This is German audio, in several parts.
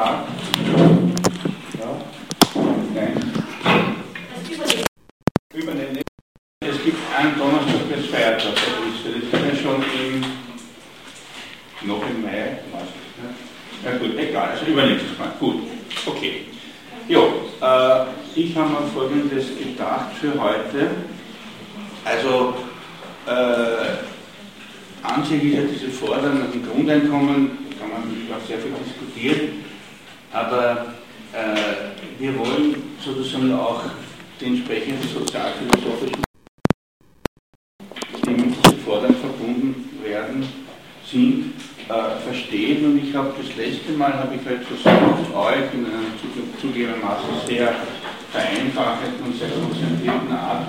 Apparat? Ja? Es gibt einen Donnerstag des Feiertag, das ist schon noch im Mai, nicht. Ja gut, egal, also übernächstes Mal. Gut, okay. Jo, äh, ich habe mir folgendes gedacht für heute. Also, äh, an sich ist ja diese Forderung nach dem Grundeinkommen, kann man auch sehr viel diskutieren, aber äh, wir wollen sozusagen auch die entsprechenden sozialphilosophischen die mit dieser Forderung verbunden werden, sind, äh, verstehen. Und ich habe das letzte Mal, habe ich halt versucht, euch in einer zugegebenermaßen sehr vereinfachten und sehr konzentrierten Art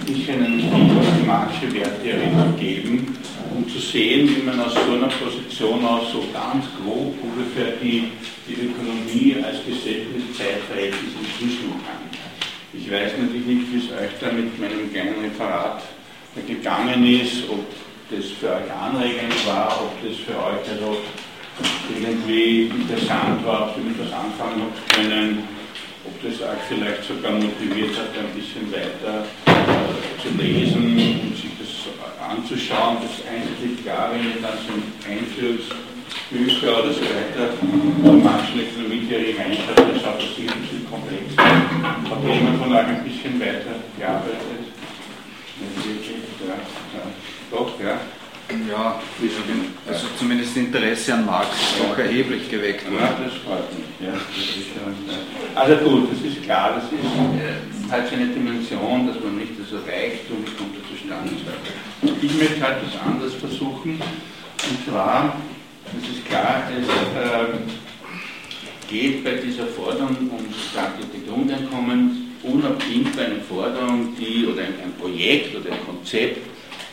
ein bisschen einen Blick auf die marxische Werttheorie zu geben, um zu sehen, wie man aus so einer Position aus so ganz grob ungefähr die, die Ökonomie als gesellschaftliches Zeitverhältnis entschlüsseln kann. Ich weiß natürlich nicht, wie es euch da mit meinem kleinen Referat gegangen ist, ob das für euch anregend war, ob das für euch also irgendwie interessant war, ob ihr mit was anfangen habt können, ob das euch vielleicht sogar motiviert hat, ein bisschen weiter äh, zu lesen und sich das anzuschauen. Das eigentlich klar, ihr dann so Einführungsbücher oder so weiter der manchen Ökonomietheorie reinschaut, dann schaut das ein bisschen komplex. Hat jemand von euch ein bisschen weiter gearbeitet? Ja, ja. Doch, ja. Ja, also zumindest Interesse an Marx ist doch erheblich geweckt worden. Ja, das freut mich. Ja, also gut, das ist klar, das ist äh, halt so eine Dimension, dass man nicht so Reichtum kommt zustande. Ich möchte halt was anderes versuchen, und zwar, das ist klar, es äh, geht bei dieser Forderung um das Grundeinkommen unabhängig bei einer Forderung, die oder ein, ein Projekt oder ein Konzept,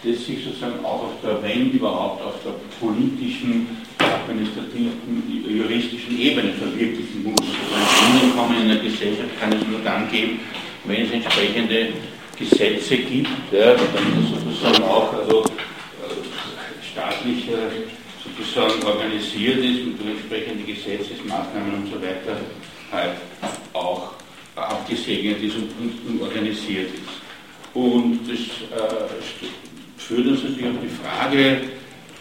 das sich sozusagen auch auf der, wenn überhaupt, auf der politischen, administrativen, juristischen Ebene verwirklichen muss. Also ein Grundeinkommen in einer Gesellschaft kann es nur dann geben, wenn es entsprechende Gesetze gibt, ja, dann sozusagen auch also, äh, staatlich äh, sozusagen organisiert ist mit entsprechenden Gesetzesmaßnahmen und so weiter halt auch abgesegnet ist und, und, und organisiert ist. Und das äh, führt uns natürlich auf die Frage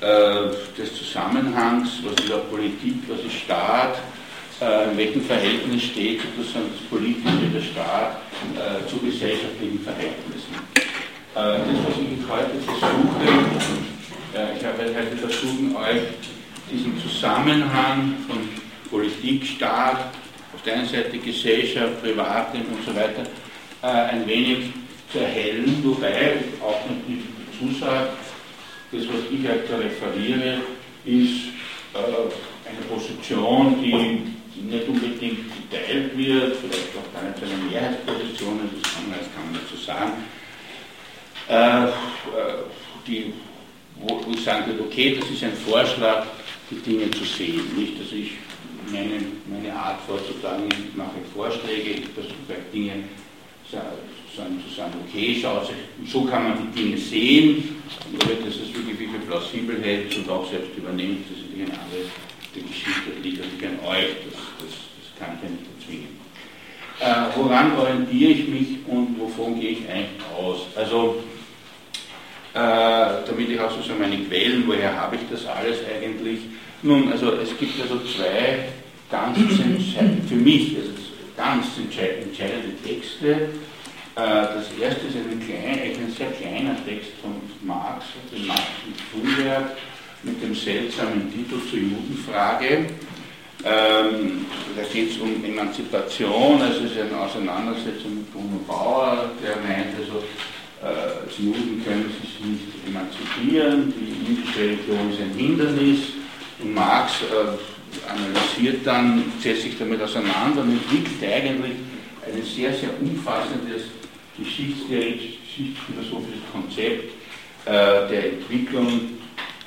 äh, des Zusammenhangs, was ist auch Politik, was ist Staat, äh, in welchem Verhältnis steht sozusagen das Politische, der Staat äh, zu gesellschaftlichen Verhältnissen. Äh, das, was ich heute versuche, äh, ich habe heute versucht, euch diesen Zusammenhang von Politik, Staat, auf der einen Seite Gesellschaft, Privatleben und so weiter, äh, ein wenig zu erhellen, wobei auch natürlich zusagt, das, was ich heute referiere, ist äh, eine Position, die nicht unbedingt geteilt wird, vielleicht auch gar nicht eine Mehrheitsposition, das kann man, das kann man dazu sagen, äh, äh, die, wo, wo ich sagen würde, okay, das ist ein Vorschlag, die Dinge zu sehen. Nicht, dass ich meine, meine Art vorzutragen, ich mache Vorschläge, ich versuche Dinge sozusagen zu sagen, okay, schau, so kann man die Dinge sehen, und dass es wirklich, wirklich plausibel hält und auch selbst übernimmt, das ist eine andere Geschichte liegt natürlich an euch, das, das, das kann ich ja nicht erzwingen. Äh, woran orientiere ich mich und wovon gehe ich eigentlich aus? Also, äh, damit ich auch sozusagen meine Quellen, woher habe ich das alles eigentlich? Nun, also es gibt also zwei ganz für mich also ganz entscheidende Texte. Äh, das erste ist ein, klein, ein sehr kleiner Text von Marx, dem Marxischen Schulwerk, mit dem seltsamen Titel zur Judenfrage. Ähm, da geht es um Emanzipation, also es ist eine Auseinandersetzung mit Bruno Bauer, der meint, also, äh, die Juden können sich nicht emanzipieren, die jüdische Religion ist ein Hindernis und Marx äh, analysiert dann, setzt sich damit auseinander und entwickelt eigentlich ein sehr, sehr umfassendes geschichtsphilosophisches Konzept äh, der Entwicklung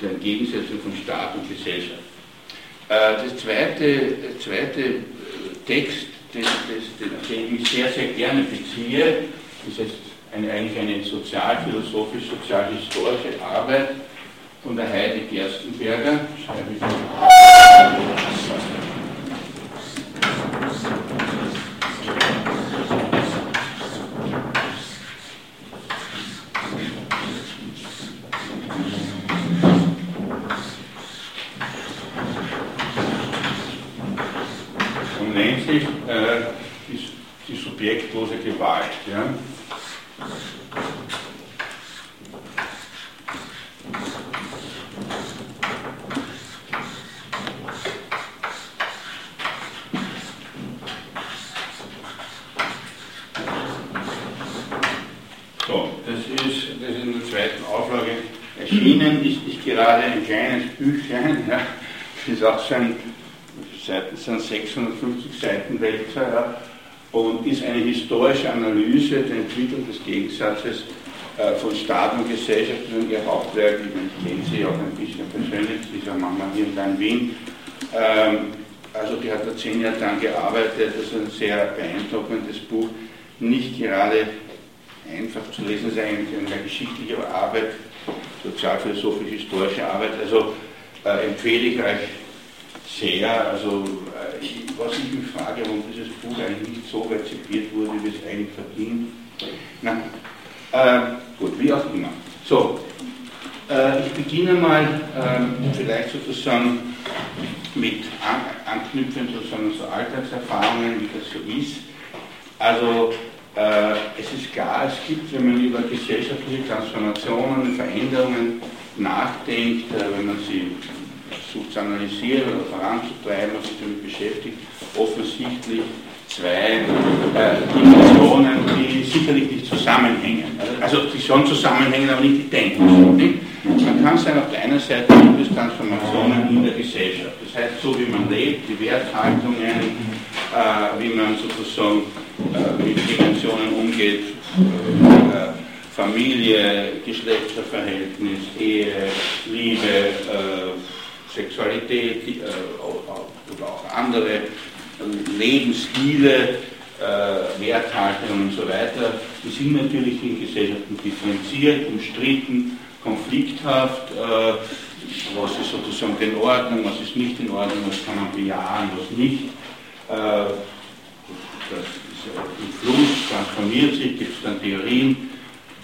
der Gegensetzung von Staat und Gesellschaft. Äh, das zweite, der zweite äh, Text, den, den, den ich sehr, sehr gerne beziehe, ist jetzt eine, eigentlich eine sozialphilosophisch-sozialhistorische Arbeit von der Heide Gerstenberger. Schreibe ich sich äh, die, die subjektlose Gewalt. Ja? So, das ist, das ist in der zweiten Auflage erschienen, ist, ist gerade ein kleines Büchlein, ja, ist auch so ein, Seiten sind 650 Seiten Wälzer, und ist eine historische Analyse der Entwicklung des Gegensatzes äh, von Staat und Gesellschaft und ihr Hauptwerk, ich kenne sie auch ein bisschen persönlich, dieser Mama hier in Wien. Ähm, also die hat da zehn Jahre daran gearbeitet, das ist ein sehr beeindruckendes Buch, nicht gerade einfach zu lesen, es ist eigentlich eine geschichtliche Arbeit, sozialphilosophische, historische Arbeit, also äh, empfehle ich euch sehr, also äh, ich, was ich mich frage, warum dieses Buch eigentlich nicht so rezipiert wurde, wie es eigentlich verdient. Na, äh, gut, wie auch immer. So, äh, ich beginne mal äh, vielleicht sozusagen mit an, anknüpfen sozusagen so Alltagserfahrungen, wie das so ist. Also äh, es ist klar, es gibt, wenn man über gesellschaftliche Transformationen, Veränderungen nachdenkt, äh, wenn man sie versucht zu analysieren oder voranzutreiben und sich damit beschäftigt, offensichtlich zwei äh, Dimensionen, die sicherlich nicht zusammenhängen. Also die schon zusammenhängen, aber nicht identisch. Nicht? Man kann sagen, auf der einen Seite gibt es Transformationen in der Gesellschaft. Das heißt, so wie man lebt, die Werthaltungen, äh, wie man sozusagen äh, mit Dimensionen umgeht, äh, Familie, Geschlechterverhältnis, Ehe, Liebe, äh, Sexualität äh, auch andere Lebensstile, äh, Werthaltungen und so weiter, die sind natürlich in Gesellschaften differenziert, umstritten, konflikthaft, äh, was ist sozusagen in Ordnung, was ist nicht in Ordnung, was kann man bejahen, was nicht. Äh, das ist im Fluss, transformiert sich, gibt es dann Theorien,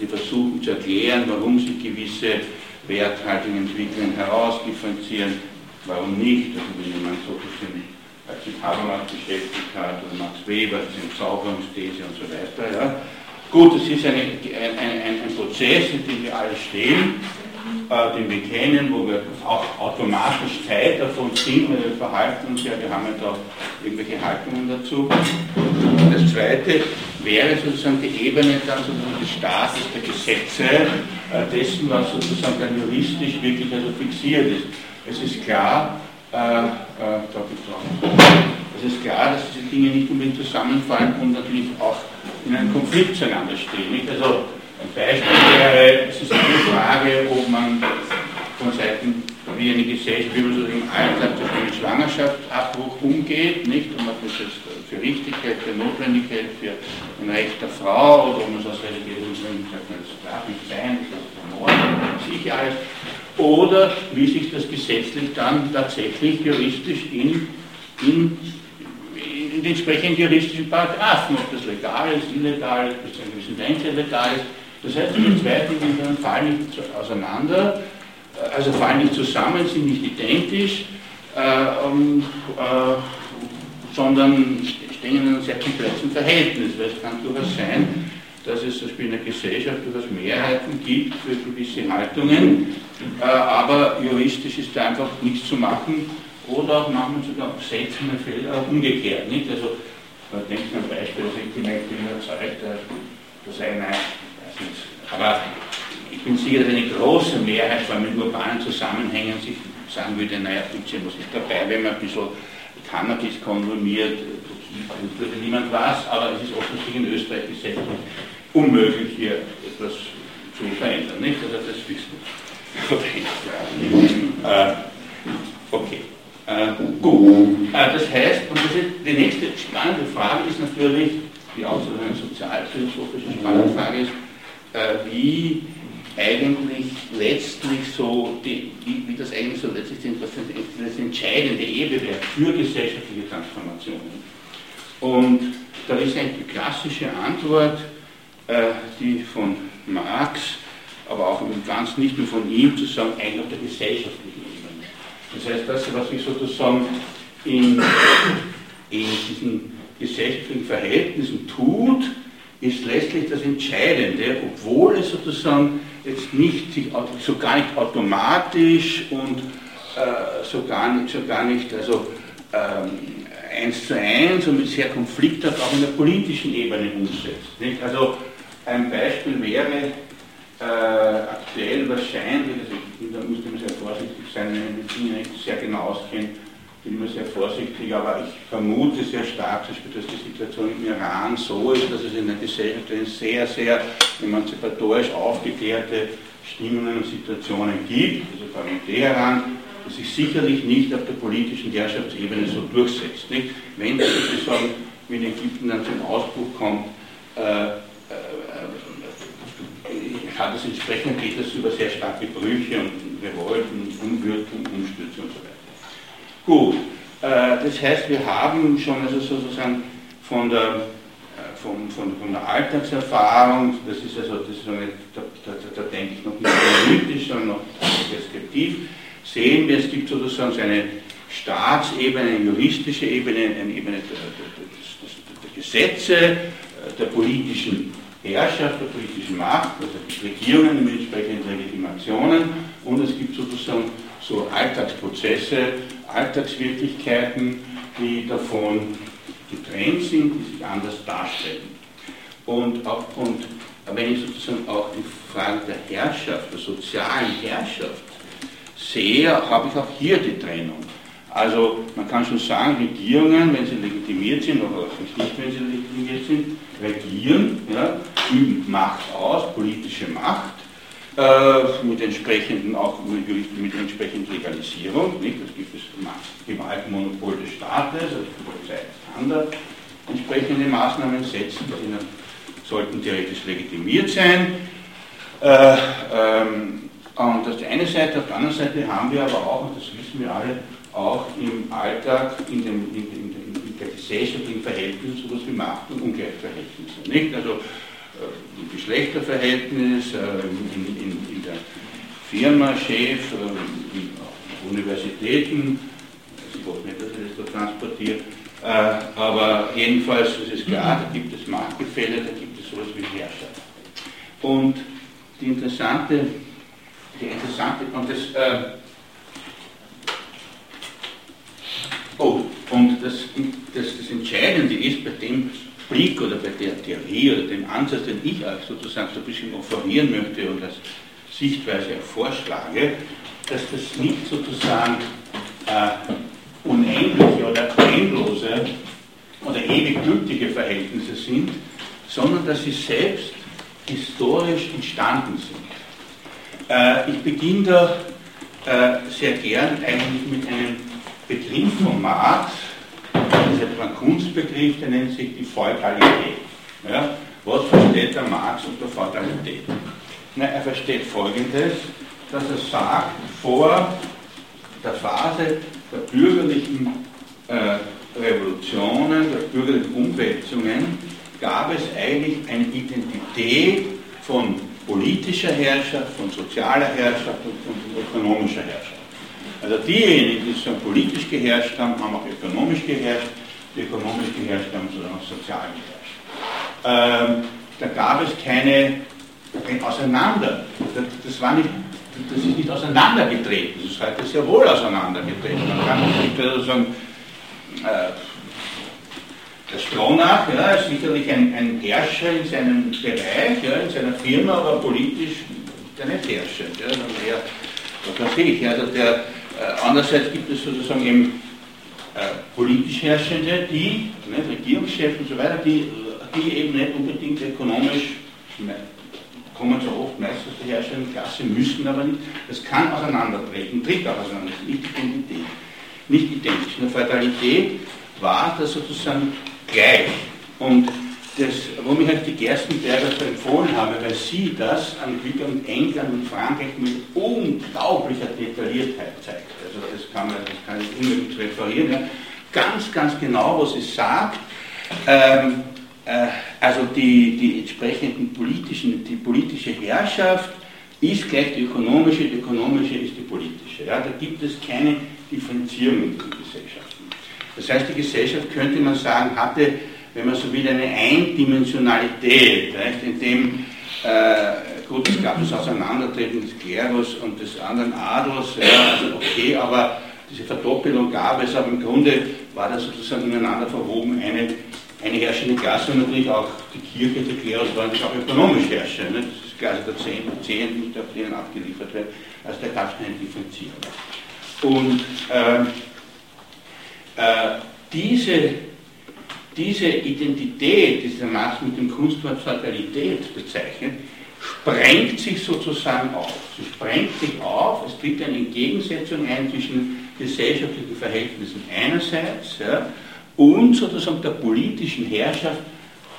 die versuchen zu erklären, warum sich gewisse Werthaltungen entwickeln, herausdifferenzieren, warum nicht. Also wenn jemand so ein bisschen sich Habermas beschäftigt hat oder Max Weber, ist Zauberungsthese und so weiter. Ja. Gut, das ist eine, ein, ein, ein, Prozess, in dem wir alle stehen, äh, den wir kennen, wo wir auch automatisch Teil davon sind, weil wir verhalten uns ja, wir haben ja da irgendwelche Haltungen dazu. Das zweite wäre sozusagen die Ebene dann sozusagen des Staates, der Gesetze, äh, dessen, was sozusagen dann juristisch wirklich also fixiert ist. Es ist klar, äh, äh, es ist klar, dass diese Dinge nicht unbedingt zusammenfallen und natürlich auch in einem Konflikt zueinander stehen. Nicht? Also ein Beispiel wäre, es ist eine Frage, ob man von Seiten wie eine Gesellschaft, wie man so im Alltag mit Schwangerschaftsabbruch umgeht, nicht? Und man das jetzt für Richtigkeit, für Notwendigkeit, für ein Recht der Frau oder ob man es aus religiösen Gründen sagt, das darf nicht sein, das ist Mord, sicher alles oder wie sich das gesetzlich dann tatsächlich juristisch in, in, in den entsprechenden juristischen Paragraphen, ob das legal ist, illegal ist, bis zu einer gewissen legal ist. Das heißt, die zwei Dinge fallen nicht auseinander, also fallen nicht zusammen, sind nicht identisch, äh, um, äh, sondern stehen in einem sehr komplexen Verhältnis, weil es kann durchaus sein, dass es zum Beispiel in der Gesellschaft durchaus Mehrheiten gibt für gewisse Haltungen, äh, aber juristisch ist da einfach nichts zu machen oder auch manchmal sogar seltene Fälle auch umgekehrt. Nicht? Also, man denkt zum Beispiel, dass ich bin, ich bin überzeugt, dass eine, weiß nicht, aber ich bin sicher, dass eine große Mehrheit, vor allem in urbanen Zusammenhängen, sich sagen würde, naja, bisschen was ist dabei, wenn man ein bisschen Cannabis konsumiert, tut niemand was, aber es ist offensichtlich in Österreich gesetzlich unmöglich, hier etwas zu verändern. Nicht? Also das wissen wir. äh, okay. Äh, gut. Äh, das heißt, und das ist, die nächste spannende Frage ist natürlich, die auch so eine sozialphilosophische spannende Frage ist, äh, wie eigentlich letztlich so, die, wie, wie, das eigentlich so letztlich das, das entscheidende Ebewerk für gesellschaftliche Transformationen. Und da ist eigentlich die klassische Antwort, äh, die von Marx, aber auch im Ganzen nicht nur von ihm, zu sagen, eigentlich auf der gesellschaftlichen Ebene. Das heißt, das, was ich sozusagen in, in diesen gesellschaftlichen Verhältnissen tut, ist letztlich das Entscheidende, obwohl es sozusagen jetzt nicht, so gar nicht automatisch und äh, so, gar nicht, so gar nicht, also ähm, eins zu eins und mit sehr konflikthaft auch in der politischen Ebene umsetzt. Nicht? Also ein Beispiel wäre äh, aktuell wahrscheinlich, also da müsste man sehr vorsichtig sein, wenn man die Dinge nicht sehr genau auskennt, immer sehr vorsichtig, aber ich vermute sehr stark, dass die Situation im Iran so ist, dass es in der Gesellschaft sehr, sehr emanzipatorisch aufgeklärte Stimmungen und Situationen gibt, also vor allem Teheran, das sich sicherlich nicht auf der politischen Herrschaftsebene so durchsetzt. Nicht? Wenn das sozusagen wie in Ägypten dann zum Ausbruch kommt, äh, äh, äh hat es entsprechend geht es über sehr starke Brüche und Revolten, Umwürzen, Umstürze und so weiter. Gut, äh, das heißt, wir haben schon also sozusagen von der, äh, von, von, von der Alltagserfahrung, das ist also, das ist eine, da, da, da, denke ich noch nicht analytisch, sondern noch deskriptiv, sehen wir, es gibt sozusagen so eine Staatsebene, eine juristische Ebene, eine Ebene der, der, der Gesetze, äh, der politischen Herrschaft, der politischen Macht, also die Regierungen mit entsprechenden Legitimationen und es gibt sozusagen so Alltagsprozesse, Alltagswirklichkeiten, die davon getrennt sind, die sich anders darstellen. Und, auch, und wenn ich sozusagen auch die Frage der Herrschaft, der sozialen Herrschaft sehe, habe ich auch hier die Trennung. Also man kann schon sagen, Regierungen, wenn sie legitimiert sind, oder auch nicht, wenn sie legitimiert sind, regieren, ja, üben Macht aus, politische Macht, mit entsprechenden, auch mit, entsprechender Legalisierung. Nicht? Das gibt es Gewaltmonopol des Staates, also die Polizei kann da entsprechende Maßnahmen setzen, die sollten theoretisch legitimiert sein. Äh, ähm, und das ist die eine Seite, auf der anderen Seite haben wir aber auch, und das wissen wir alle, auch im Alltag, in, dem, in, in, in der gesellschaftlichen Verhältnissen sowas wie Macht- und Ungleichverhältnisse. Nicht? Also äh, Geschlechterverhältnis äh, in, in, in, der Firma, Chef, äh, in Universitäten, ich hoffe nicht, dass ich das da transportiere, aber jedenfalls ist es klar, da gibt es Machtgefälle, da gibt es sowas wie Herrschaft. Und die interessante, die interessante, und das, äh, oh, und das, das, das Entscheidende ist bei dem Blick oder bei der Theorie oder dem Ansatz, den ich sozusagen so ein bisschen offerieren möchte und als Sichtweise vorschlage, dass das nicht sozusagen äh, unendliche oder endlose oder ewig gültige Verhältnisse sind, sondern dass sie selbst historisch entstanden sind. Äh, ich beginne da äh, sehr gern eigentlich mit einem Begriff von Marx, das ist ein Kunstbegriff, der nennt sich die Feudalität. Ja? Was versteht der Marx unter Feudalität? Na, er versteht Folgendes, dass er sagt, vor der Phase der bürgerlichen äh, Revolutionen, der bürgerlichen Umwälzungen, gab es eigentlich eine Identität von politischer Herrschaft, von sozialer Herrschaft und von ökonomischer Herrschaft. Also diejenigen, die so politisch geherrscht haben, haben auch ökonomisch geherrscht, die ökonomisch geherrscht haben, sondern auch sozial geherrscht. Ähm, da gab es keine, kein Auseinander. Das, war nicht, das ist nicht auseinandergetreten, das ist heute sehr wohl auseinandergetreten. Man kann nicht also sagen, äh, der Stronach ja, ist sicherlich ein, ein, Herrscher in seinem Bereich, ja, in seiner Firma, aber politisch der nicht herrschend. Ja, eher, was weiß ich, also der, äh, andererseits gibt es sozusagen eben äh, politisch Herrschende, die, ne, Regierungschefs und so weiter, die, die eben nicht unbedingt ökonomisch kommen so oft meistens die herrschende Klasse, müssen aber nicht. Das kann auseinandertreten, tritt auch auseinander, nicht Identität, nicht identisch. In der Fatalität war das sozusagen gleich. Und das, warum ich euch die Gerstenberger so empfohlen habe, weil sie das an Glück und England und Frankreich mit unglaublicher Detailliertheit zeigt. Also das kann, man, das kann ich unbedingt referieren. Ja. Ganz, ganz genau, was sie sagt. Ähm, äh, also die, die entsprechenden politischen, die politische Herrschaft ist gleich die ökonomische, die ökonomische ist die politische. Ja. Da gibt es keine Differenzierung in den Gesellschaften. Das heißt, die Gesellschaft, könnte man sagen, hatte, wenn man so will, eine Eindimensionalität, nicht? in dem, äh, gut, es gab das Auseinandertreten des Klerus und des anderen Adels, ja, also okay, aber diese Verdoppelung gab es, aber im Grunde war das sozusagen ineinander verwoben eine, eine herrschende Klasse und natürlich auch die Kirche, der Klerus war natürlich auch ökonomisch herrschend. Ne? Das ist also der Zehn, Zehn nicht auf denen abgeliefert wird, also da gab es keine Differenzierung. Und äh, äh, diese, diese Identität, die dieser Marx mit dem Kunstwort Fatalität bezeichnet, sprengt sich sozusagen auf. Sie sprengt sich auf, es tritt eine Entgegensetzung ein zwischen gesellschaftlichen Verhältnissen einerseits ja, und sozusagen der politischen Herrschaft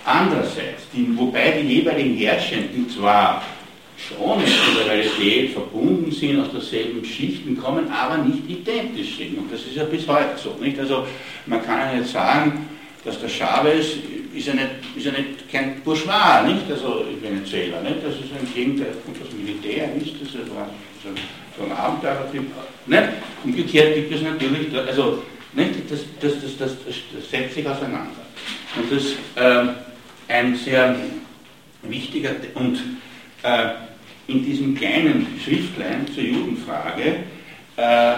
andererseits, die, wobei die jeweiligen Herrschenden zwar schon mit der Realität verbunden sind, aus derselben Schichten kommen, aber nicht identisch sind. Und das ist ja bis heute so. Nicht? Also man kann ja nicht sagen, dass der Chavez ist ja nicht, ist ja nicht kein Bourgeois, nicht? Also Venezuela, nicht? Das ist ein Gegenteil, das Militär, nicht? Das ist so, so ein Abenteurertyp. Nicht? Umgekehrt gibt es natürlich, also nicht? Das, das, das, das, das setzt sich auseinander. Und das ist äh, ein sehr wichtiger und äh, in diesem kleinen Schriftlein zur Judenfrage äh,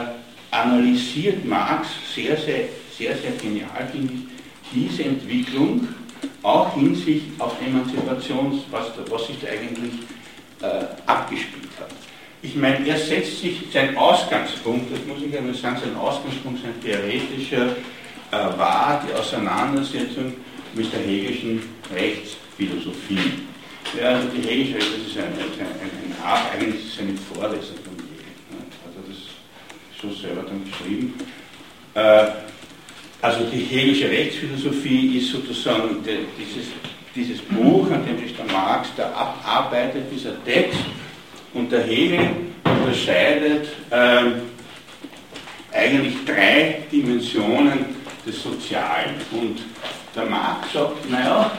analysiert Marx sehr, sehr, sehr, sehr genial, finde ich, diese Entwicklung auch hinsicht auf Emanzipations, was, was sich da eigentlich äh, abgespielt hat. Ich meine, er setzt sich, sein Ausgangspunkt, das muss ich einmal sagen, sein Ausgangspunkt, sein theoretischer, äh, war die Auseinandersetzung mit der hegelischen Rechtsphilosophie. Ja, also die Hegelische das ist ein, ein, ein, Art, eigentlich ist es eine Vorlesung von Hegel. Ne? Er das so selber dann geschrieben. Äh, also die hegelische Rechtsphilosophie ist sozusagen dieses, dieses Buch, an dem sich der Marx da abarbeitet, dieser Text. Und der Hegel unterscheidet äh, eigentlich drei Dimensionen des Sozialen. Und der Marx sagt, naja,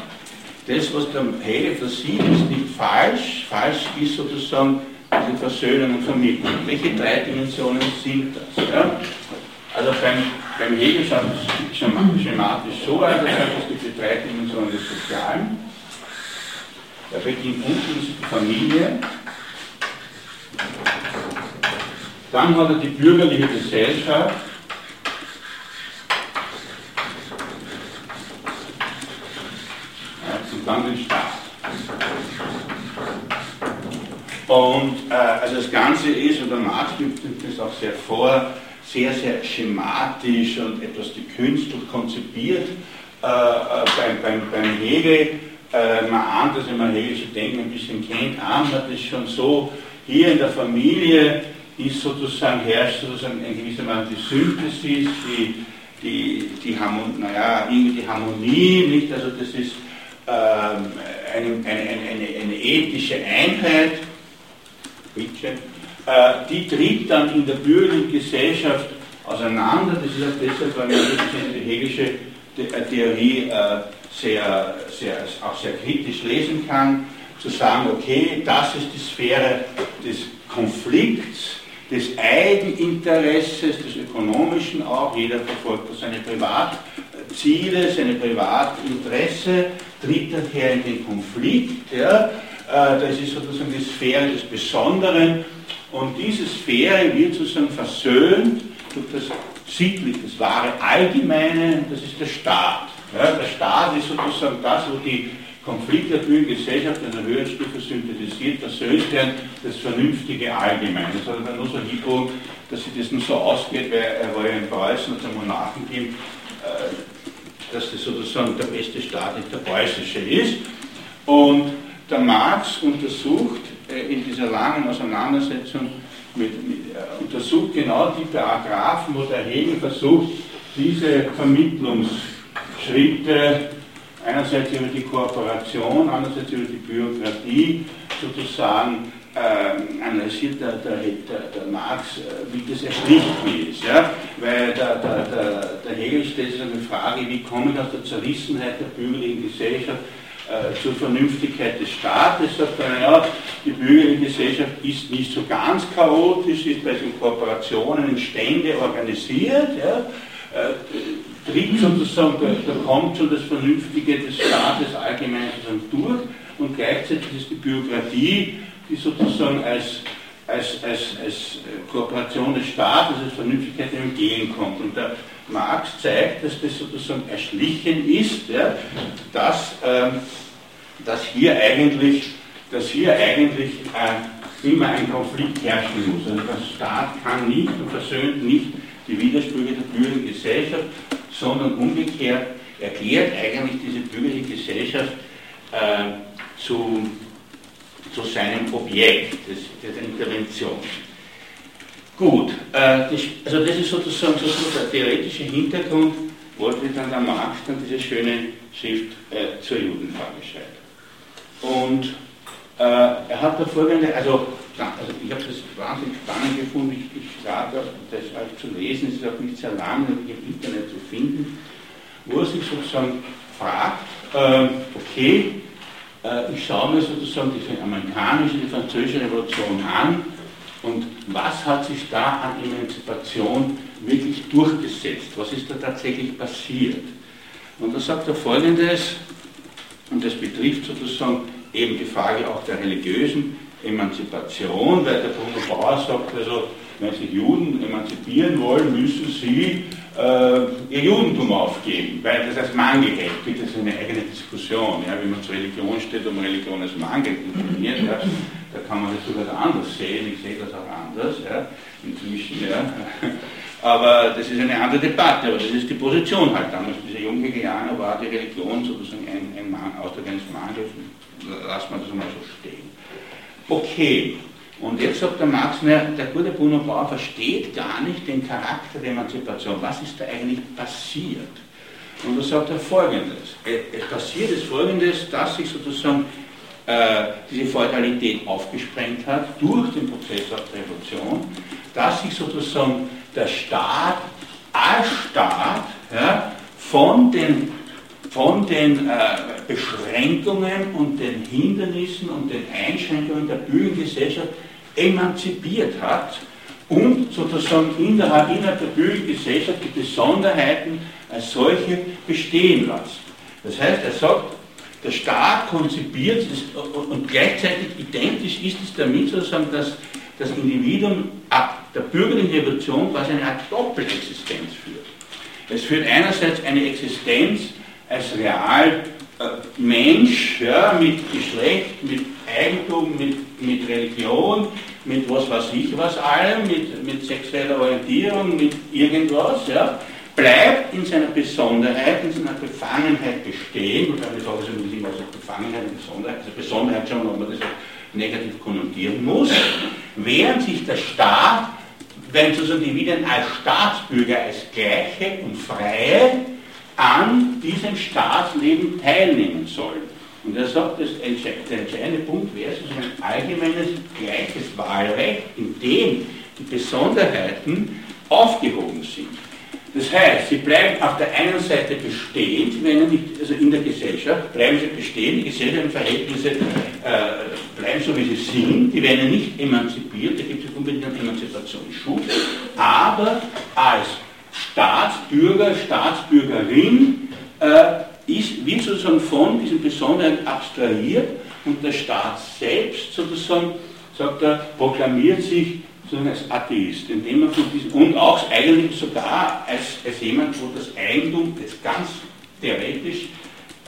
das, was der Hegel versieht, ist nicht falsch. Falsch ist sozusagen diese Versöhnung und Vermittlung. Welche drei Dimensionen sind das? Ja? Also beim, beim Hegel schaut es schematisch so aus, das heißt, es gibt die drei Dimensionen des Sozialen. Da beginnt unten die Familie. Dann hat er die bürgerliche Gesellschaft. und dann den Staat. Und äh, also das Ganze ist, und der Marx nimmt das auch sehr vor, sehr, sehr schematisch und etwas gekünstelt konzipiert äh, äh, beim, beim, beim Hegel. Äh, man ahnt das, man hegelische Denken ein bisschen kennt, ahnt man das schon so, hier in der Familie ist sozusagen, herrscht sozusagen in gewisser Weise die Synthesis, die, die, die, Harmonie, naja, die Harmonie, nicht? Also das ist ähm, eine, eine, eine, eine, ethische Einheit, äh, die tritt dann in der bürgerlichen Gesellschaft auseinander. Das ist auch deshalb, weil man die hegelische äh, Theorie äh, sehr, sehr, auch sehr kritisch lesen kann, zu sagen, okay, das ist die Sphäre des Konflikts, des Eigeninteresses, des Ökonomischen auch, jeder verfolgt seine Privatziele, seine Privatinteresse, tritt daher in den Konflikt. Ja. Äh, das ist sozusagen die Sphäre des Besonderen und diese Sphäre wird sozusagen versöhnt durch das sittlich, das wahre Allgemeine, das ist der Staat. Ja, der Staat ist sozusagen das, wo die Konflikte der Gesellschaft in einer höheren Stufe synthetisiert, versöhnt werden, das vernünftige Allgemeine. Das hat er nur so hingekommen, dass sich das nur so ausgeht, weil er war ja in Preußen und der Monarchenteam äh, dass das sozusagen der beste Staat nicht der preußische ist. Und der Marx untersucht in dieser langen Auseinandersetzung mit, mit, äh, untersucht genau die Paragraphen, wo der Hegel versucht, diese Vermittlungsschritte einerseits über die Kooperation, andererseits über die Bürokratie sozusagen äh, analysiert der, der, der, der, Marx, äh, wie das erschlicht ist. Ja? Weil der, der, der, Hegel stellt sich eine Frage, wie komme ich aus der Zerrissenheit der bürgerlichen Gesellschaft äh, zur Vernünftigkeit des Staates. Sagt er, naja, die bürgerliche Gesellschaft ist nicht so ganz chaotisch, ist bei den Kooperationen in Stände organisiert. Ja? Äh, tritt sozusagen, da, da kommt schon das Vernünftige des Staates allgemein durch und gleichzeitig ist die Bürokratie, die sozusagen als, als, als, als Kooperation des Staates, als Vernünftigkeit entgegenkommt. Und der Marx zeigt, dass das sozusagen erschlichen ist, ja, dass, ähm, dass hier eigentlich, dass hier eigentlich äh, immer ein Konflikt herrschen muss. Also der Staat kann nicht und versöhnt nicht die Widersprüche der bürgerlichen Gesellschaft, sondern umgekehrt erklärt eigentlich diese bürgerliche Gesellschaft äh, zu, zu seinem Objekt des, der Intervention. Gut, äh, also das ist sozusagen, sozusagen der theoretische Hintergrund, wollte dann der Marx dann diese schöne Schrift äh, zur Judenfrage schreibt. Und äh, er hat da folgende, also, also ich habe das wahnsinnig spannend gefunden, ich, ich rate das euch zu lesen, es ist auch nicht sehr lang im Internet zu finden, wo er sich sozusagen fragt, äh, okay, äh, ich schaue mir sozusagen die amerikanische, die französische Revolution an und was hat sich da an Emanzipation wirklich durchgesetzt? Was ist da tatsächlich passiert? Und da sagt er folgendes, und das betrifft sozusagen eben die Frage auch der religiösen Emanzipation, weil der Bruno Bauer sagt, also wenn sich Juden emanzipieren wollen, müssen sie äh, ihr Judentum aufgeben, weil das als Mangel hält. Bitte, das ist eine eigene Diskussion, ja, wie man zur Religion steht und Religion als Mangel definiert. Ja. Da kann man das sogar anders sehen, ich sehe das auch anders, ja, inzwischen. Ja. Aber das ist eine andere Debatte, aber das ist die Position halt damals. Diese Junghegelianer war die Religion sozusagen ein, ein Man, Ausdruck eines Mangels, lassen wir das mal so stehen. Okay, und jetzt sagt der Marx, na, der gute Bruno Bauer versteht gar nicht den Charakter der Emanzipation. Was ist da eigentlich passiert? Und da sagt er folgendes. Es passiert ist folgendes, dass sich sozusagen äh, diese Feudalität aufgesprengt hat durch den Prozess der Revolution, dass sich sozusagen der Staat als Staat ja, von den, von den äh, Beschränkungen und den Hindernissen und den Einschränkungen der Bürgergesellschaft emanzipiert hat und sozusagen innerhalb, innerhalb der Bürgergesellschaft die Besonderheiten als solche bestehen lassen. Das heißt, er sagt, der Staat konzipiert und gleichzeitig identisch ist es damit sozusagen, dass das Individuum ab der bürgerlichen Revolution quasi eine Art Doppelexistenz führt. Es führt einerseits eine Existenz als real äh, Mensch ja, mit Geschlecht, mit Eigentum, mit, mit Religion, mit was weiß ich was allem, mit, mit sexueller Orientierung, mit irgendwas, ja, bleibt in seiner Besonderheit, in seiner Befangenheit bestehen, und eine Frage ist immer also Befangenheit und Besonderheit, also Besonderheit schon, ob man das auch negativ konnotieren muss, während sich der Staat, wenn sozusagen die Individuen als Staatsbürger, als Gleiche und Freie an diesem Staatsleben teilnehmen sollen. Und er sagt, dass der entscheidende Punkt wäre sozusagen ein allgemeines gleiches Wahlrecht, in dem die Besonderheiten aufgehoben sind. Das heißt, sie bleiben auf der einen Seite bestehen, sie werden nicht, also in der Gesellschaft bleiben sie bestehen, die gesellschaftlichen Verhältnisse äh, bleiben so, wie sie sind, die werden nicht emanzipiert, da gibt es unbedingt einen Emanzipationsschub, aber als Staatsbürger, Staatsbürgerin äh, ist, wird sozusagen von diesen Besonderheiten abstrahiert und der Staat selbst sozusagen, sagt er, proklamiert sich sondern als Atheist, indem man von diesem, und auch eigentlich sogar als, als jemand, wo das Eigentum das ganz theoretisch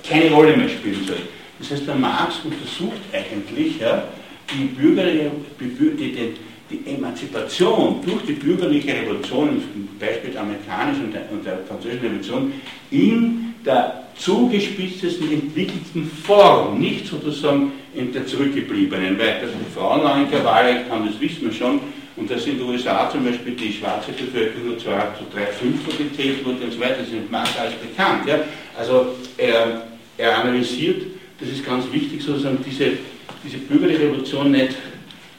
keine Rolle mehr spielen soll. Das heißt, der Marx untersucht eigentlich ja, die, bürgerliche, die, die, die Emanzipation durch die bürgerliche Revolution, zum Beispiel der amerikanischen und der, und der französischen Revolution, in der zugespitztesten, entwickelten Form, nicht sozusagen in der zurückgebliebenen, weil also die Frauen auch in Wahlrecht haben, das wissen wir schon, und dass in den USA zum Beispiel die schwarze Bevölkerung nur zu drei Fünftel gezählt wurde und so weiter, das ist nicht alles bekannt. Ja? Also er, er analysiert, das ist ganz wichtig, sozusagen diese, diese bürgerliche Revolution nicht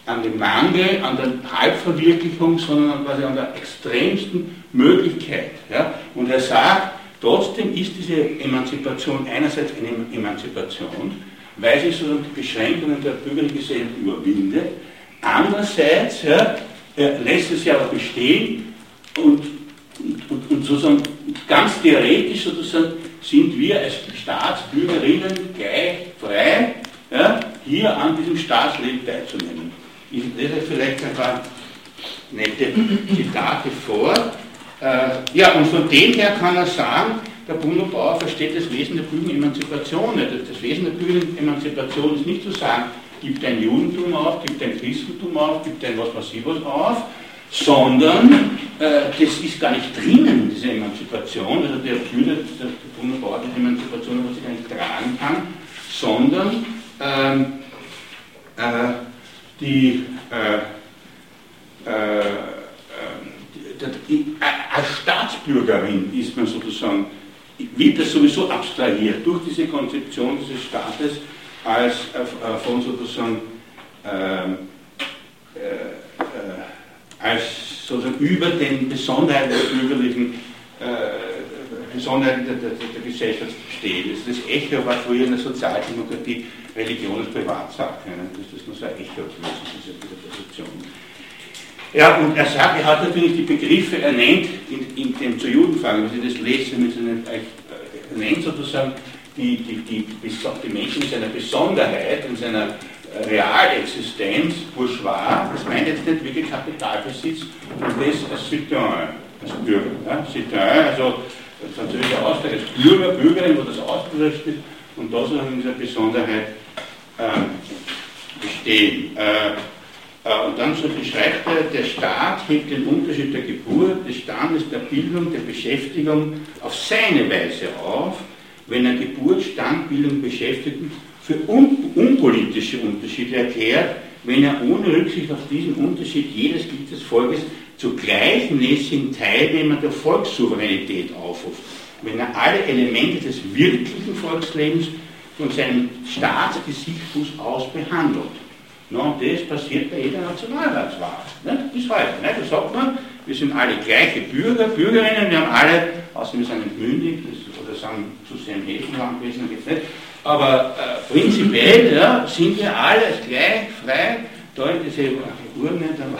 an dem Mangel, an der Halbverwirklichung, sondern quasi an der extremsten Möglichkeit. Ja? Und er sagt, trotzdem ist diese Emanzipation einerseits eine Emanzipation, weil sie sozusagen die Beschränkungen der bürgerlichen Gesellschaft überwindet, Andererseits ja, lässt es ja aber bestehen und, und, und, sozusagen ganz theoretisch sozusagen sind wir als Staatsbürgerinnen gleich frei, ja, hier an diesem Staatsleben teilzunehmen. Ich lese vielleicht ein paar nette Zitate vor. Äh, ja, und von dem her kann er sagen, der Bruno Bauer versteht das Wesen der Bürgeremanzipation nicht. Das Wesen der Bürgeremanzipation ist nicht zu sagen, gibt ein Judentum auf, gibt ein Christentum auf, gibt ein was weiß ich was auf, sondern äh, das ist gar nicht drinnen, diese Emanzipation, also der Führer, der Bauer, diese Emanzipation, was ich gar nicht tragen kann, sondern ähm, äh, die, äh, äh, äh die, die, als Staatsbürgerin ist man sozusagen, wird das sowieso abstrahiert durch diese Konzeption dieses Staates als äh, von sozusagen ähm, als sozusagen über den Besonderheiten der bürgerlichen Besonderheiten der, der, der, Gesellschaft steht. Das, das Echo war früher in der Sozialdemokratie Religion ist Privatsache. Ne? Das ist nur so ein Echo gewesen, diese, Position. Ja, und er sagt, er hat natürlich die Begriffe ernannt in, in dem zur Judenfrage, wenn Sie das lesen, mit seinen, äh, nennt sozusagen die, die, die, die Menschen in seiner Besonderheit, in seiner äh, Realexistenz, bourgeois, das meint jetzt nicht wirklich Kapitalbesitz, und das als Citoyen, als Bürger. Ja? Citoyen, also französischer Ausdruck als Bürger, Bürgerin, wo das ausgedrückt ist, und da soll in dieser Besonderheit äh, bestehen. Äh, und dann so beschreibt er, der Staat hebt den Unterschied der Geburt, des Standes, der Bildung, der Beschäftigung auf seine Weise auf, wenn er Geburt, Stand, Bildung, Beschäftigung für un unpolitische Unterschiede erklärt, wenn er ohne Rücksicht auf diesen Unterschied jedes Glied des Volkes zu gleichmäßigen Teilnehmern der Volkssouveränität aufruft, wenn er alle Elemente des wirklichen Volkslebens von seinem Staatsgesichtspunkt aus behandelt. No, das passiert bei jeder Nationalratswahl. Ne? Bis heute. Ne? Da sagt man, wir sind alle gleiche Bürger, Bürgerinnen, wir haben alle, außer wir sind entmündigt, oder sind zu sehr im Häfenland gewesen, nicht. Aber äh, prinzipiell ja, sind wir alle gleich frei, da in diese Urne, da war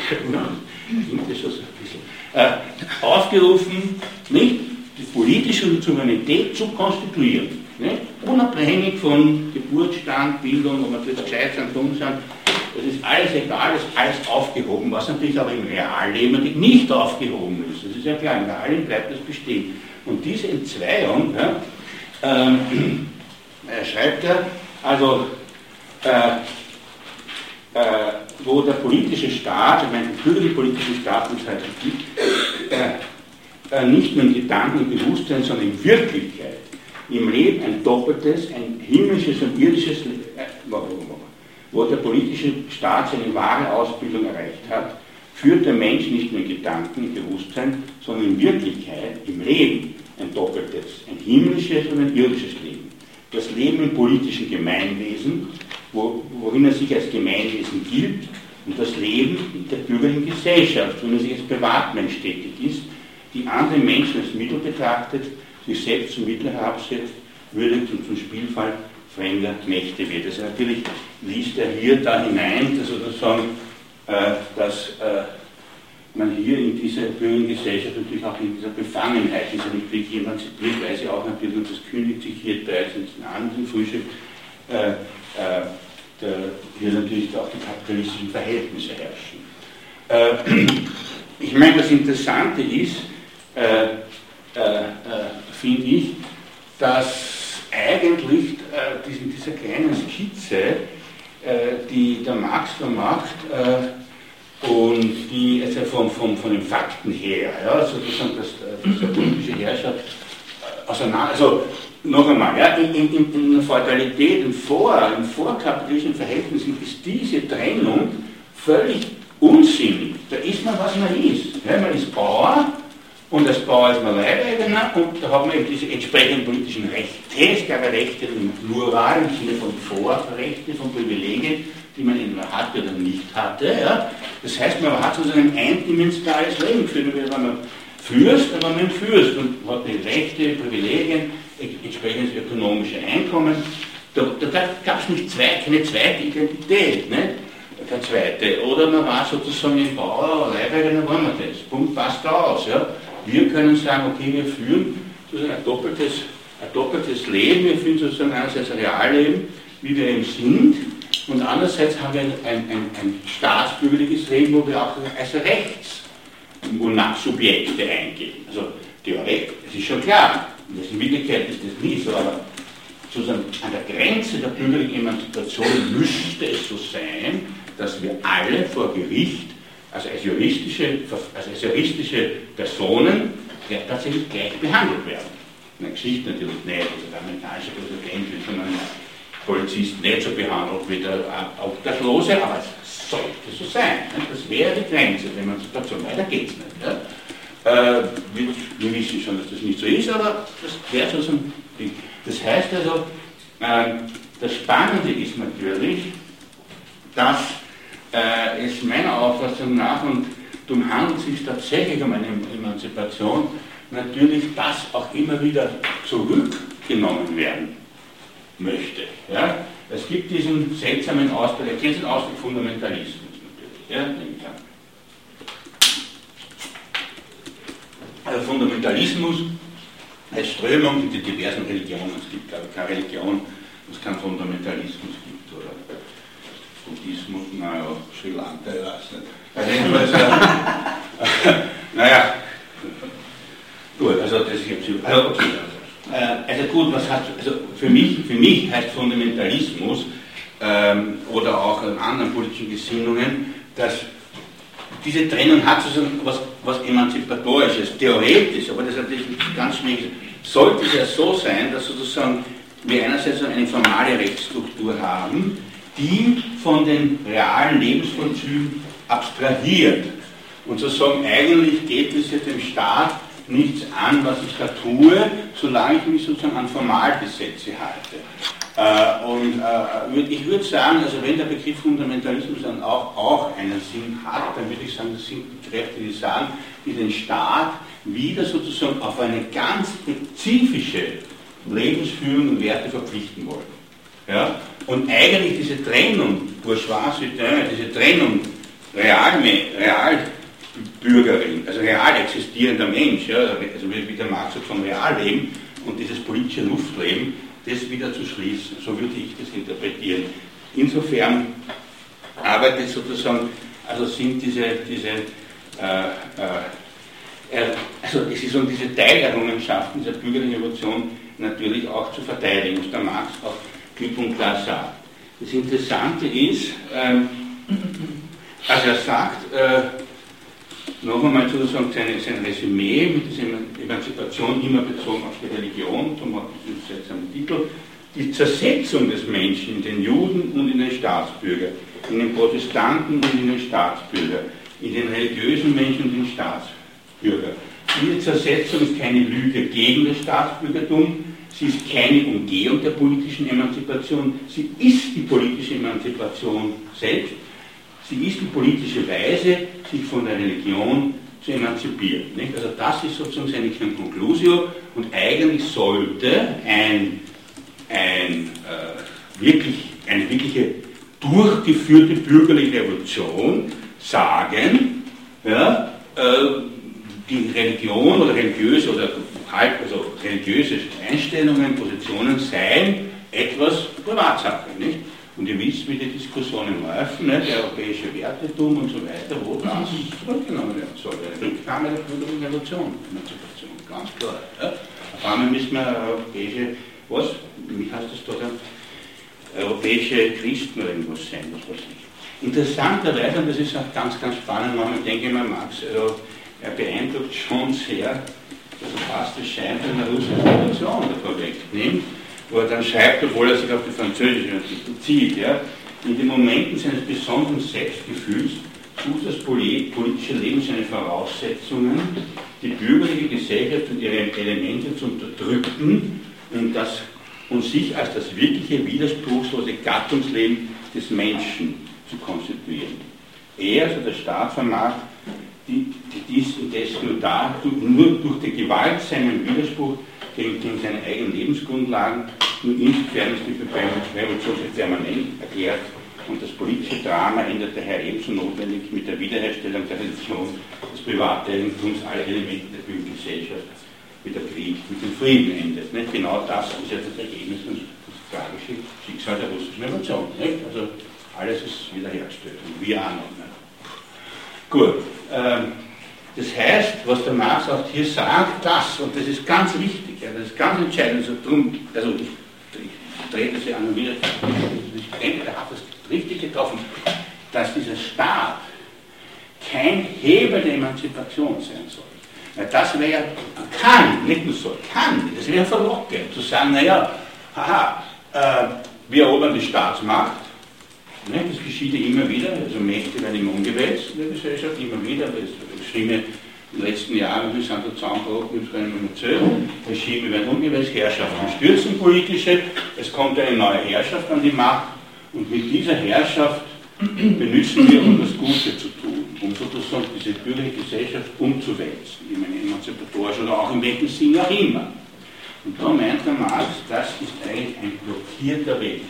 klingt das schon so ein bisschen, äh, aufgerufen, nicht, die politische Souveränität zu konstituieren. Nicht? Unabhängig von Geburtsstand, Bildung, ob man jetzt gescheit sind, dumm sind, das ist alles egal, das ist alles aufgehoben, was natürlich aber im Realleben nicht aufgehoben ist. Das ist ja klar, im Realleben bleibt das bestehen. Und diese Entzweiung, ja, ähm, äh, schreibt er, also äh, äh, wo der politische Staat, ich meine, der bürgerliche politische Staat uns heute gibt, nicht nur in Gedanken und Bewusstsein, sondern in Wirklichkeit im Leben ein doppeltes, ein himmlisches und irdisches, äh, wo der politische Staat seine wahre Ausbildung erreicht hat, führt der Mensch nicht nur in Gedanken, im Bewusstsein, sondern in Wirklichkeit, im Leben ein doppeltes, ein himmlisches und ein irdisches Leben. Das Leben im politischen Gemeinwesen, wo, worin er sich als Gemeinwesen gilt, und das Leben der bürgerlichen Gesellschaft, worin er sich als Privatmensch tätig ist, die anderen Menschen als Mittel betrachtet, sich selbst zum Mittel herabsetzt, würdigt und zum Spielfall fremder Mächte wird. Also natürlich liest er hier da hinein, dass sozusagen, dass äh, man hier in dieser Bürgergesellschaft natürlich auch in dieser Befangenheit ist ja nicht wirklich emanzipiert, weil sie auch natürlich, und das kündigt sich hier bereits in anderen Frühstück, äh, äh, der, hier natürlich auch die kapitalistischen Verhältnisse herrschen. Äh, ich meine, das Interessante ist, äh, finde ich, dass eigentlich äh, diesen, dieser kleinen Skizze, äh, die der Marx vermacht, äh, und die also von, von, von den Fakten her, ja, sozusagen das, äh, diese politische Herrschaft äh, auseinander, also noch einmal, ja, in, in, in der Feudalität, in, vor, in vorkapitalistischen Verhältnissen ist diese Trennung völlig unsinnig. Da ist man, was man ist. Ja, man ist Bauer und Bauer ist man Leibeigner und da haben wir eben diese entsprechenden politischen Rechte. Es gab Rechte im Plural im Sinne von Vorrechte, von Privilegien, die man entweder hatte oder nicht hatte. Ja. Das heißt, man hat sozusagen ein eindimensionales Leben geführt. Wenn man Fürst, dann war man Fürst und hat die Rechte, Privilegien, entsprechendes ökonomische Einkommen. Da, da gab es nicht zwei, keine zweite Identität. Nicht? Keine zweite. Oder man war sozusagen ein Bauer, Leibeiger, dann war man das. Punkt, passt aus. Ja. Wir können sagen, okay, wir führen sozusagen ein doppeltes, ein doppeltes Leben, wir führen sozusagen einerseits ein Realleben, wie wir eben sind, und andererseits haben wir ein, ein, ein, ein staatsbürgerliches Leben, wo wir auch als Rechtssubjekte eingehen. Also Theorie, es ist schon klar, in Wirklichkeit ist das nie so, aber sozusagen an der Grenze der bürgerlichen Emanzipation müsste es so sein, dass wir alle vor Gericht, also als juristische, also als juristische Personen, ja, tatsächlich gleich behandelt werden. In der Geschichte natürlich nicht, also der amerikanische Präsident wird von einem Polizist nicht so behandelt wie der Obdachlose, aber es sollte so sein. Ne? Das wäre die Grenze der Emanzipation, weiter geht es nicht. Ja? Äh, wir, wir, wissen schon, dass das nicht so ist, aber das wäre so ein Ding. Das heißt also, äh, das Spannende ist natürlich, dass äh, es meiner Auffassung nach, und darum handelt es sich tatsächlich um eine Emanzipation, natürlich das auch immer wieder zurückgenommen werden möchte. Ja? Es gibt diesen seltsamen Ausdruck, er kennt den Ausdruck Fundamentalismus natürlich, ja? Also Fundamentalismus als Strömung in die diversen Religionen. Es gibt, glaube ich, keine Religion, es keinen Fundamentalismus gibt. Oder Buddhismus, naja, Sri Lanka, ich weiß nicht. Also jedenfalls, äh, naja, gut, also das ist also, okay. Also gut, was hat, also für mich, für mich heißt Fundamentalismus ähm, oder auch in anderen politischen Gesinnungen, dass diese Trennung hat sozusagen was, was Emanzipatorisches, theoretisch, aber das ist natürlich ganz schwierig. Sollte es ja so sein, dass sozusagen wir einerseits eine formale Rechtsstruktur haben, die von den realen Lebensvollzügen abstrahiert und sozusagen eigentlich geht es ja dem Staat nichts an, was ich da tue, solange ich mich sozusagen an Formalgesetze halte. Äh, und äh, ich würde sagen, also wenn der Begriff Fundamentalismus dann auch, auch einen Sinn hat, dann würde ich sagen, das sind Kräfte, die sagen, die den Staat wieder sozusagen auf eine ganz spezifische Lebensführung und Werte verpflichten wollen. Ja? Und eigentlich diese Trennung, bourgeois diese Trennung real, real also real existierender Mensch, ja, also wie der Marx sagt, vom Realleben und dieses politische Luftleben, das wieder zu schließen. So würde ich das interpretieren. Insofern arbeitet sozusagen, also sind diese, diese äh, äh, also es ist um diese Teilerrungenschaften dieser bürgerlichen Revolution natürlich auch zu verteidigen, was der Marx auch klipp und klar sagt. Das Interessante ist, ähm, also er sagt, äh, noch einmal sozusagen sein, sein Resümee mit dieser Emanzipation immer bezogen auf die Religion, zum seltsamen Titel, die Zersetzung des Menschen in den Juden und in den Staatsbürger, in den Protestanten und in den Staatsbürger, in den religiösen Menschen und den Staatsbürger. Diese Zersetzung ist keine Lüge gegen das Staatsbürgertum, sie ist keine Umgehung der politischen Emanzipation, sie ist die politische Emanzipation selbst Sie ist die politische Weise, sich von der Religion zu emanzipieren. Nicht? Also das ist sozusagen seine Conclusio und eigentlich sollte ein, ein, äh, wirklich, eine wirkliche durchgeführte bürgerliche Revolution sagen, ja, äh, die Religion oder religiöse oder also religiöse Einstellungen, Positionen seien etwas Privatsache. Nicht? Und ihr wisst, wie die Diskussionen laufen, ne? der europäische Wertetum und so weiter, wo das zurückgenommen werden soll. Eine Rücknahme der bürgerlichen Revolution, Emanzipation, ganz klar. Ja? Auf einmal müssen wir europäische, was, wie heißt das da dann? Europäische Christen oder irgendwas sein, was weiß ich. Interessanterweise, und das ist auch ganz, ganz spannend, manchmal denke ich mir, Max, also, er beeindruckt schon sehr, fast das scheint eine russische Revolution davor wegnimmt wo er dann schreibt, obwohl er sich auf die französische bezieht, ja, in den Momenten seines besonderen Selbstgefühls sucht das politische Leben seine Voraussetzungen, die bürgerliche Gesellschaft und ihre Elemente zu unterdrücken und, das, und sich als das wirkliche widerspruchslose Gattungsleben des Menschen zu konstituieren. Er, also der Staat, vermag die, dies indessen nur, da, nur durch die Gewalt seinen Widerspruch gegen, gegen seine eigenen Lebensgrundlagen, nur insofern ist die Revolution permanent erklärt Und das politische Drama ändert daher ebenso notwendig mit der Wiederherstellung der Religion des Privateigentums aller Elemente der Gesellschaft, wie der Krieg mit dem Frieden endet. Nicht? Genau das ist ja das Ergebnis und das tragische Schicksal der russischen Revolution. Nicht? Also alles ist wiederhergestellt und wir auch noch. Gut. Ähm, das heißt, was der Marx auch hier sagt, das, und das ist ganz wichtig, ja, das ist ganz entscheidend, also, drum, also ich, ich das ja an und wieder, ich denke, er hat das richtig getroffen, dass dieser Staat kein Hebel der Emanzipation sein soll. Weil das wäre, kann, nicht nur soll, kann, das wäre verlockend, zu sagen, naja, haha, äh, wir erobern die Staatsmacht, das geschieht ja immer wieder, also Mächte werden immer umgewälzt in der Gesellschaft, immer wieder, das Regime in den letzten Jahren, wir sind da zusammengebrochen, das kann ich nicht erzählen, Regime werden umgewälzt, Herrschaften stürzen politische, es kommt eine neue Herrschaft an die Macht. Und mit dieser Herrschaft benutzen wir, um das Gute zu tun, um sozusagen diese bürgerliche Gesellschaft umzuwälzen, in einem emanzipatorischen oder auch in welchem Sinn auch immer. Und da meint der Marx, das ist eigentlich ein blockierter Weg.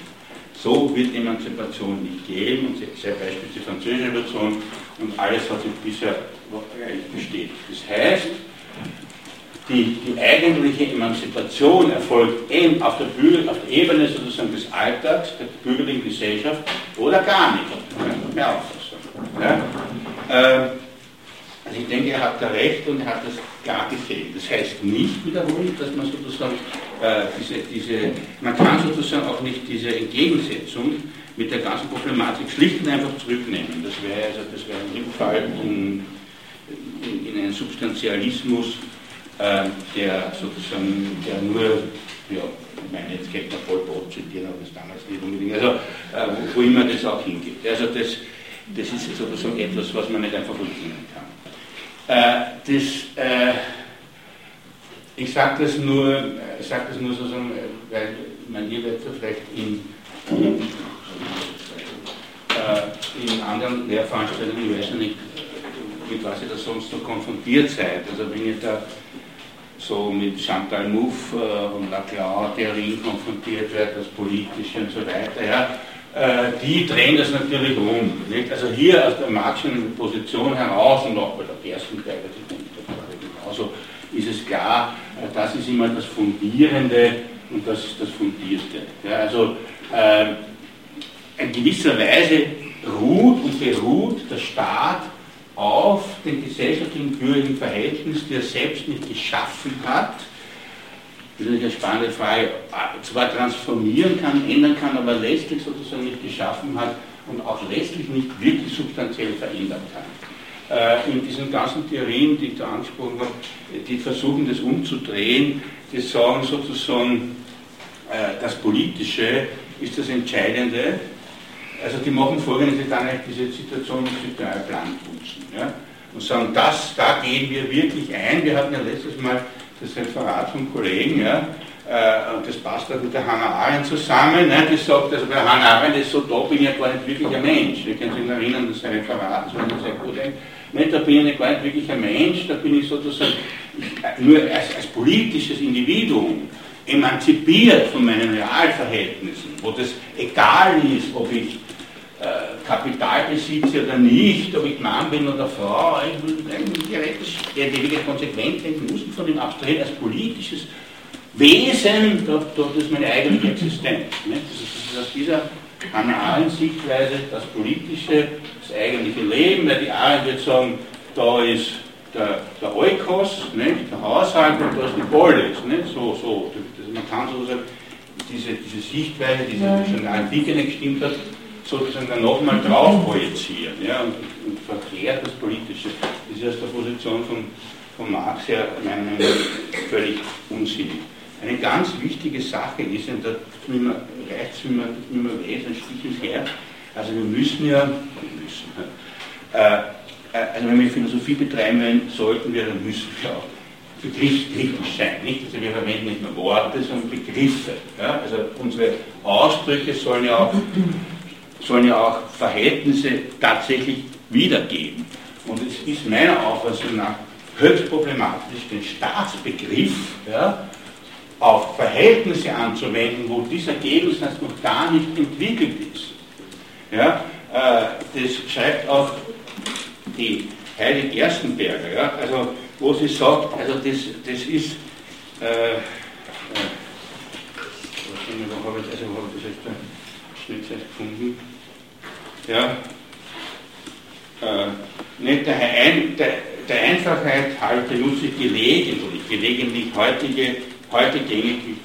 So wird Emanzipation nicht gehen, und sehr beispielsweise die französische Revolution und alles, was sich bisher eigentlich besteht. Das heißt, die, die eigentliche Emanzipation erfolgt eben auf der, Bürger, auf der Ebene sozusagen des Alltags, der bürgerlichen Gesellschaft oder gar nicht. Mehr Auffassung. Ja? Ähm, also ich denke, er hat da recht und er hat das klar gesehen. Das heißt nicht wiederholen, dass man sozusagen äh, diese, diese, man kann sozusagen auch nicht diese Entgegensetzung mit der ganzen Problematik schlicht und einfach zurücknehmen. Das wäre also, das wäre ein Rückfall in, in, in einen Substantialismus, äh, der sozusagen, der nur, ja, ich meine, jetzt könnte man Pol Pot zitieren, aber das damals nicht unbedingt, also äh, wo, wo immer das auch hingeht. Also das, das ist sozusagen etwas, was man nicht einfach übernehmen kann. Äh, das, äh, ich sage das nur, ich sage das nur sozusagen, weil man ihr werdet vielleicht in, äh, in anderen Lehrveranstaltungen, ich weiß nicht, mit was ihr da sonst so konfrontiert seid. Also wenn ihr da so mit Chantal Mouffe äh, und Laclau-Theorien konfrontiert wird, das Politische und so weiter, ja, äh, die drehen das natürlich um. Nicht? Also hier aus der marxischen Position heraus und auch bei der ersten Teil, genauso ist es klar, das ist immer das Fundierende und das ist das Fundierste. Ja, also äh, in gewisser Weise ruht und beruht der Staat auf den gesellschaftlichen bürgerlichen Verhältnissen, die er selbst nicht geschaffen hat. Das ist eine spannende Frage. Zwar transformieren kann, ändern kann, aber letztlich sozusagen nicht geschaffen hat und auch letztlich nicht wirklich substanziell verändern kann. Äh, in diesen ganzen Theorien, die ich da angesprochen habe, die versuchen das umzudrehen, die sagen sozusagen, äh, das Politische ist das Entscheidende also die machen folgendes, die dann diese Situation mit dem Plan putzen. Ja? Und sagen, das, da gehen wir wirklich ein. Wir hatten ja letztes Mal das Referat vom Kollegen, ja, äh, und das passt auch mit der Hannah Arendt zusammen, ne, die sagt, also bei Hannah Arendt ist so, da bin ich ja gar nicht wirklich ein Mensch. Wir können sich erinnern, das Referat, das war sehr gut ein. Ne, da bin ich nicht wirklich ein Mensch, da bin ich sozusagen nur als, als politisches Individuum emanzipiert von meinen Realverhältnissen, wo das egal ist, ob ich äh, Kapital besitze oder nicht, ob ich Mann bin oder Frau, eigentlich der ewige konsequent denken muss von dem abstrahieren als politisches Wesen, das ist meine eigentliche Existenz. Das ist aus dieser analen Sichtweise das politische, das eigentliche Leben, weil die Arendt wird sagen, da ist der, der Eukos, nicht? der Haushalt und da ist die Polis. Nicht? So, so. Man kann sozusagen diese, diese Sichtweise, die schon in der Antike nicht gestimmt hat, sozusagen dann nochmal drauf projizieren ja, und, und verklärt das Politische. Das ist aus der Position von, von Marx her meiner Meinung nach völlig unsinnig. Eine ganz wichtige Sache ist, und da reicht es, wie man, wie man weiß, ein Stich ins Herz, also wir müssen ja, wir müssen, äh, äh, also wenn wir Philosophie betreiben sollten wir, dann müssen wir auch begriffskritisch sein. Nicht? Also wir verwenden nicht nur Worte, sondern Begriffe. Ja? Also unsere Ausdrücke sollen ja auch sollen ja auch Verhältnisse tatsächlich wiedergeben. Und es ist meiner Auffassung nach höchst problematisch, den Staatsbegriff ja, auf Verhältnisse anzuwenden, wo dieser Gegensatz noch gar nicht entwickelt ist. Ja, äh, das schreibt auch die Heidi Gerstenberger, ja, also wo sie sagt, also das, das ist, äh, äh, wo habe ich, also habe ich das jetzt Schnittzeit gefunden? Ja, äh, nicht der, ein, der, der Einfachheit halber nutze ich gelegentlich, gelegentlich heutige, heute gängige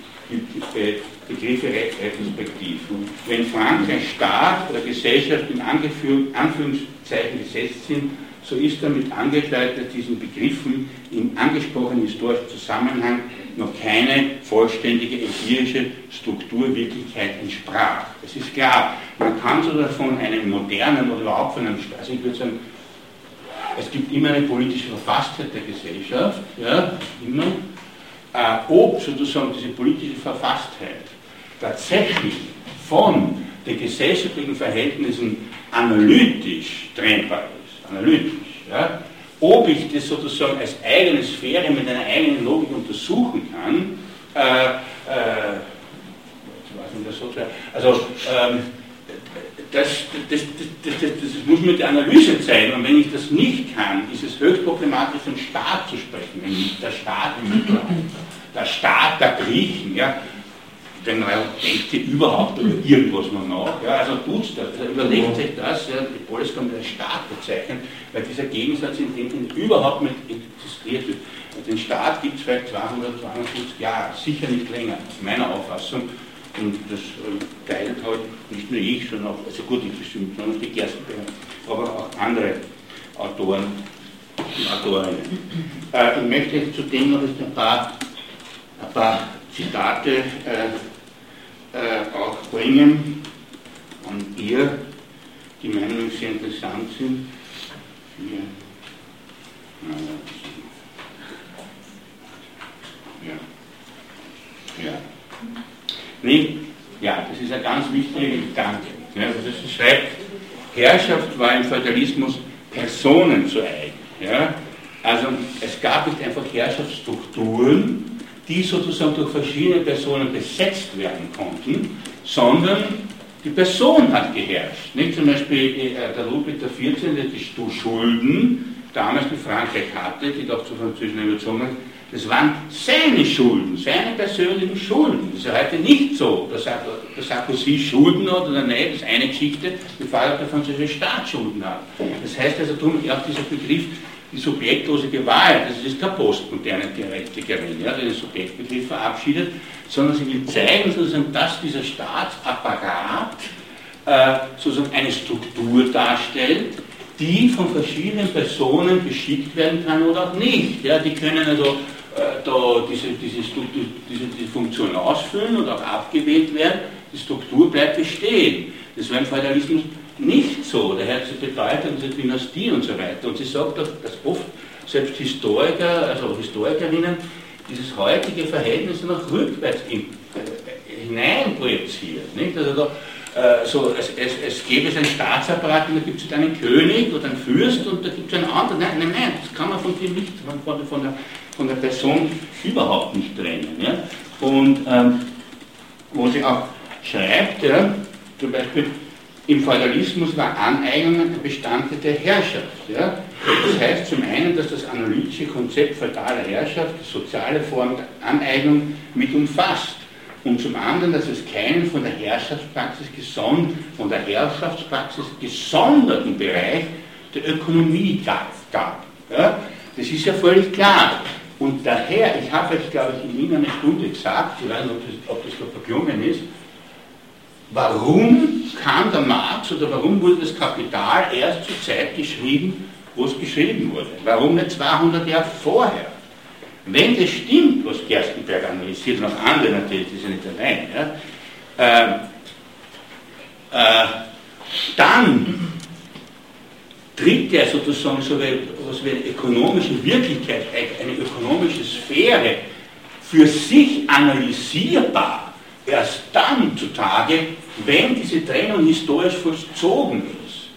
Begriffe retrospektiv. Wenn Frankreich Staat oder Gesellschaft in Anführungszeichen gesetzt sind, so ist damit angedeutet, dass diesen Begriffen im angesprochenen historischen Zusammenhang noch keine vollständige empirische Strukturwirklichkeit entsprach. Es ist klar, man kann sogar von einem modernen oder überhaupt von einem, also ich würde sagen, es gibt immer eine politische Verfasstheit der Gesellschaft, ja, immer, äh, ob sozusagen diese politische Verfasstheit tatsächlich von den gesellschaftlichen Verhältnissen analytisch trennbar ist, analytisch, ja, ob ich das sozusagen als eigene Sphäre mit einer eigenen Logik untersuchen kann, äh, äh, also ähm, das, das, das, das, muss mir die Analyse zeigen. Und wenn ich das nicht kann, ist es höchst problematisch, von Staat zu sprechen. Wenn der Staat im Mittelalter, der Staat der Griechen, ja, denn denkt ihr überhaupt über irgendwas noch nach? Ja, also tut das, überlegt sich das, ja, die Polis kann mit Staat bezeichnen, weil dieser Gegensatz in dem überhaupt nicht existiert wird. Den Staat gibt es vielleicht 200, 250 Jahre, sicher nicht länger, meiner Auffassung. Und das äh, teilt halt nicht nur ich, sondern auch, also gut, ich bestimmt, sondern die Gerstenberger, aber auch andere Autoren und Autorinnen. Äh, ich möchte zudem noch ein paar, ein paar Zitate äh, äh, auch bringen an ihr, die Meinung sehr interessant sind. Hier. Ja. Ja. Nee, ja, das ist ein ganz wichtiger Gedanke. Ja, also das schreibt, Herrschaft war im Feudalismus Personen zu eigen. Ja? Also es gab nicht einfach Herrschaftsstrukturen, die sozusagen durch verschiedene Personen besetzt werden konnten, sondern die Person hat geherrscht. Nicht zum Beispiel äh, der Ludwig XIV., der die Schulden damals in Frankreich hatte, die doch zur französischen Revolution das waren seine Schulden, seine persönlichen Schulden. Das ist ja heute nicht so, dass, Sarkozy Schulden hat oder nicht, das ist eine Geschichte, der Fall der französische Staat Schulden hat. Das heißt also darum auch dieser Begriff, die subjektlose Gewalt, das ist keine postmoderne Theoretikerin, ja, die den Subjektbegriff verabschiedet, sondern sie will zeigen, sozusagen, dass dieser Staatsapparat äh, sozusagen eine Struktur darstellt, die von verschiedenen Personen beschickt werden kann oder auch nicht. Ja, die können also äh, da diese, diese, diese, diese Funktion ausfüllen und auch abgewählt werden, die Struktur bleibt bestehen. Das war im Feudalismus nicht so. Daher hat sie Bedeutung dieser Dynastie und so weiter. Und sie sagt auch, dass oft selbst Historiker, also Historikerinnen, dieses heutige Verhältnis noch rückwärts in, äh, hineinprojizieren. Nicht? Also da, äh, so, es, es, es gäbe einen Staatsapparat und da gibt es einen König oder einen Fürst und da gibt es einen anderen. Nein, nein, nein, das kann man von dem nicht, von, von der von der Person überhaupt nicht trennen. Ja? Und ähm, wo sie auch schreibt, ja, zum Beispiel, im Feudalismus war Aneignung ein Bestandteil der Herrschaft. Ja? Das heißt zum einen, dass das analytische Konzept feudaler Herrschaft die soziale Form der Aneignung mit umfasst. Und zum anderen, dass es keinen von der Herrschaftspraxis gesond, von der Herrschaftspraxis gesonderten Bereich der Ökonomie gab. Ja? Das ist ja völlig klar. Und daher, ich habe euch, glaube ich, in Ihnen eine Stunde gesagt, ich weiß nicht, ob das, ob das verklungen ist, warum kam der Marx oder warum wurde das Kapital erst zur Zeit geschrieben, wo es geschrieben wurde? Warum nicht 200 Jahre vorher? Wenn das stimmt, was Gerstenberg analysiert, auch andere natürlich, die sind nicht allein, ja, äh, äh, dann tritt er sozusagen so etwas wie eine ökonomische Wirklichkeit, eine ökonomische Sphäre für sich analysierbar erst dann zutage, wenn diese Trennung historisch vollzogen ist.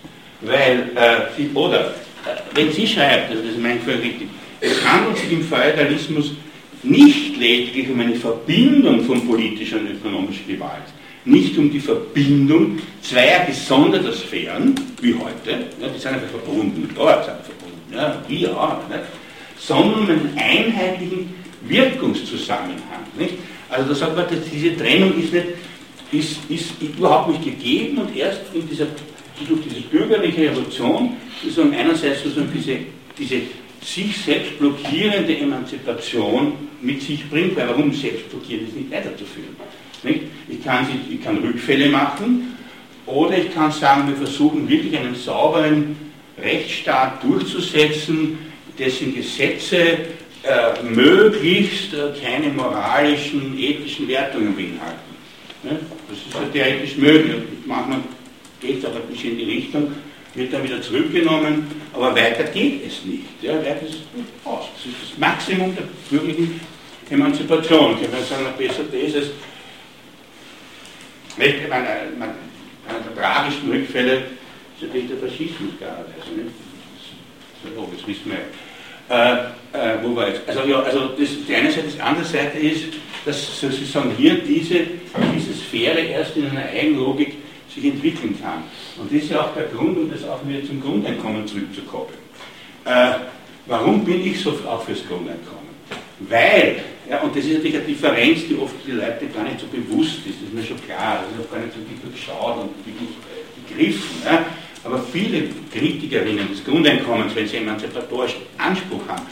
Weil, äh, sie, oder, äh, wenn sie schreibt, also das ist mein Gefühl richtig, es handelt sich im Feudalismus nicht lediglich um eine Verbindung von politischer und ökonomischer Gewalt. nicht um die Verbindung zweier gesonderter Sphären, wie heute, ja, die sind einfach verbunden, dort sind verbunden, ja, hier auch, nicht? sondern um einen einheitlichen Wirkungszusammenhang. Nicht? Also da sagt man, dass diese Trennung ist, nicht, ist, ist überhaupt nicht gegeben und erst in dieser, durch diese bürgerliche Revolution sozusagen einerseits sozusagen diese, diese sich selbst blockierende Emanzipation mit sich bringt, weil warum selbst blockieren ist nicht weiterzuführen. Nicht? Ich, kann, ich kann Rückfälle machen oder ich kann sagen, wir versuchen wirklich einen sauberen Rechtsstaat durchzusetzen, dessen Gesetze äh, möglichst äh, keine moralischen, ethischen Wertungen beinhalten. Ne? Das ist ja theoretisch möglich. Manchmal geht es ein bisschen in die Richtung, wird dann wieder zurückgenommen, aber weiter geht es nicht. Ja, weiter ist aus. Das ist das Maximum der bürgerlichen Emanzipation. Ich kann sagen, besser das ist nicht, meine, meine, einer der tragischen Rückfälle ist natürlich der Faschismus gerade. Also nicht? Das, das, das wissen wir. Äh, äh, wo war jetzt? Also, ja, also das, die eine Seite, die andere Seite ist, dass sozusagen hier diese, diese Sphäre erst in einer Eigenlogik sich entwickeln kann. Und das ist ja auch der Grund, um das auch wieder zum Grundeinkommen zurückzukoppeln. Äh, warum bin ich so auch fürs Grundeinkommen? Weil ja, und das ist natürlich eine Differenz, die oft die Leute gar nicht so bewusst ist, das ist mir schon klar, das ist auch gar nicht so wirklich geschaut und wirklich begriffen. Ja. Aber viele Kritikerinnen des Grundeinkommens, wenn sie emanzipatorischen Anspruch haben,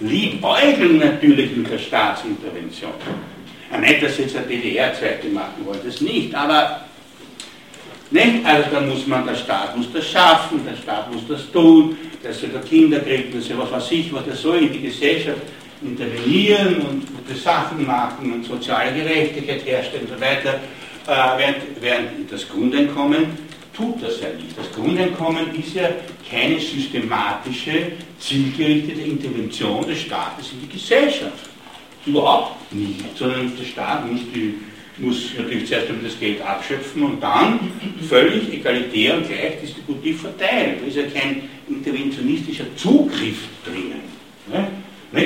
liebäugeln natürlich mit der Staatsintervention. Nicht, dass sie jetzt eine DDR-Zweite machen wollen, das nicht, aber nicht? Also dann muss man, der Staat muss das schaffen, der Staat muss das tun, der soll da Kinder kriegen, das soll was weiß ich, was der soll in die Gesellschaft intervenieren und gute Sachen machen und soziale Gerechtigkeit herstellen und so weiter, äh, während, während das Grundeinkommen tut das ja nicht. Das Grundeinkommen ist ja keine systematische, zielgerichtete Intervention des Staates in die Gesellschaft. Überhaupt nicht, sondern der Staat muss, die, muss natürlich zuerst einmal das Geld abschöpfen und dann völlig egalitär und gleich distributiv verteilen. Da ist ja kein interventionistischer Zugriff drinnen. Ne?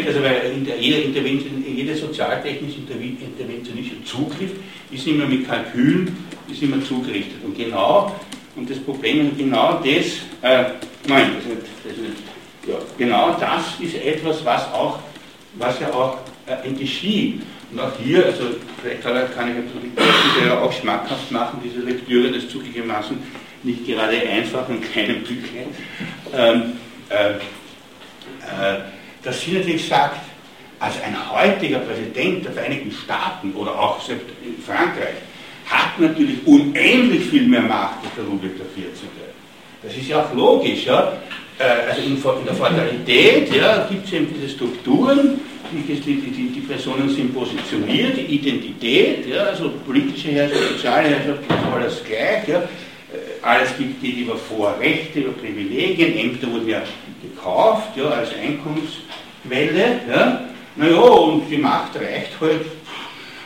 Also weil jeder, Intervention, jeder sozialtechnische interventionische Zugriff ist immer mit Kalkülen, ist immer zugerichtet. Und genau, und das Problem ist genau das, äh, nein, das ist das ist ja, genau das ist etwas, was auch, was ja auch äh, geschieht. Und auch hier, also vielleicht kann ich ja auch schmackhaft machen, diese Lektüre des zugegebenermaßen nicht gerade einfach und keinem Büchlein. Ähm, äh, äh, dass sie natürlich sagt, also ein heutiger Präsident der Vereinigten Staaten oder auch selbst in Frankreich hat natürlich unendlich viel mehr Macht als der Ludwig XIV. Das ist ja auch logisch. Ja? Äh, also in, der Fatalität ja, gibt es eben diese Strukturen, die, die, die, die, Personen sind positioniert, die Identität, ja, also politische Herrschaft, soziale Herrschaft, alles gleich. Ja. Äh, alles gibt die über Vorrechte, über Privilegien, Ämter wurden ja gekauft ja, als Einkommens Quelle, ja, naja, und die Macht reicht halt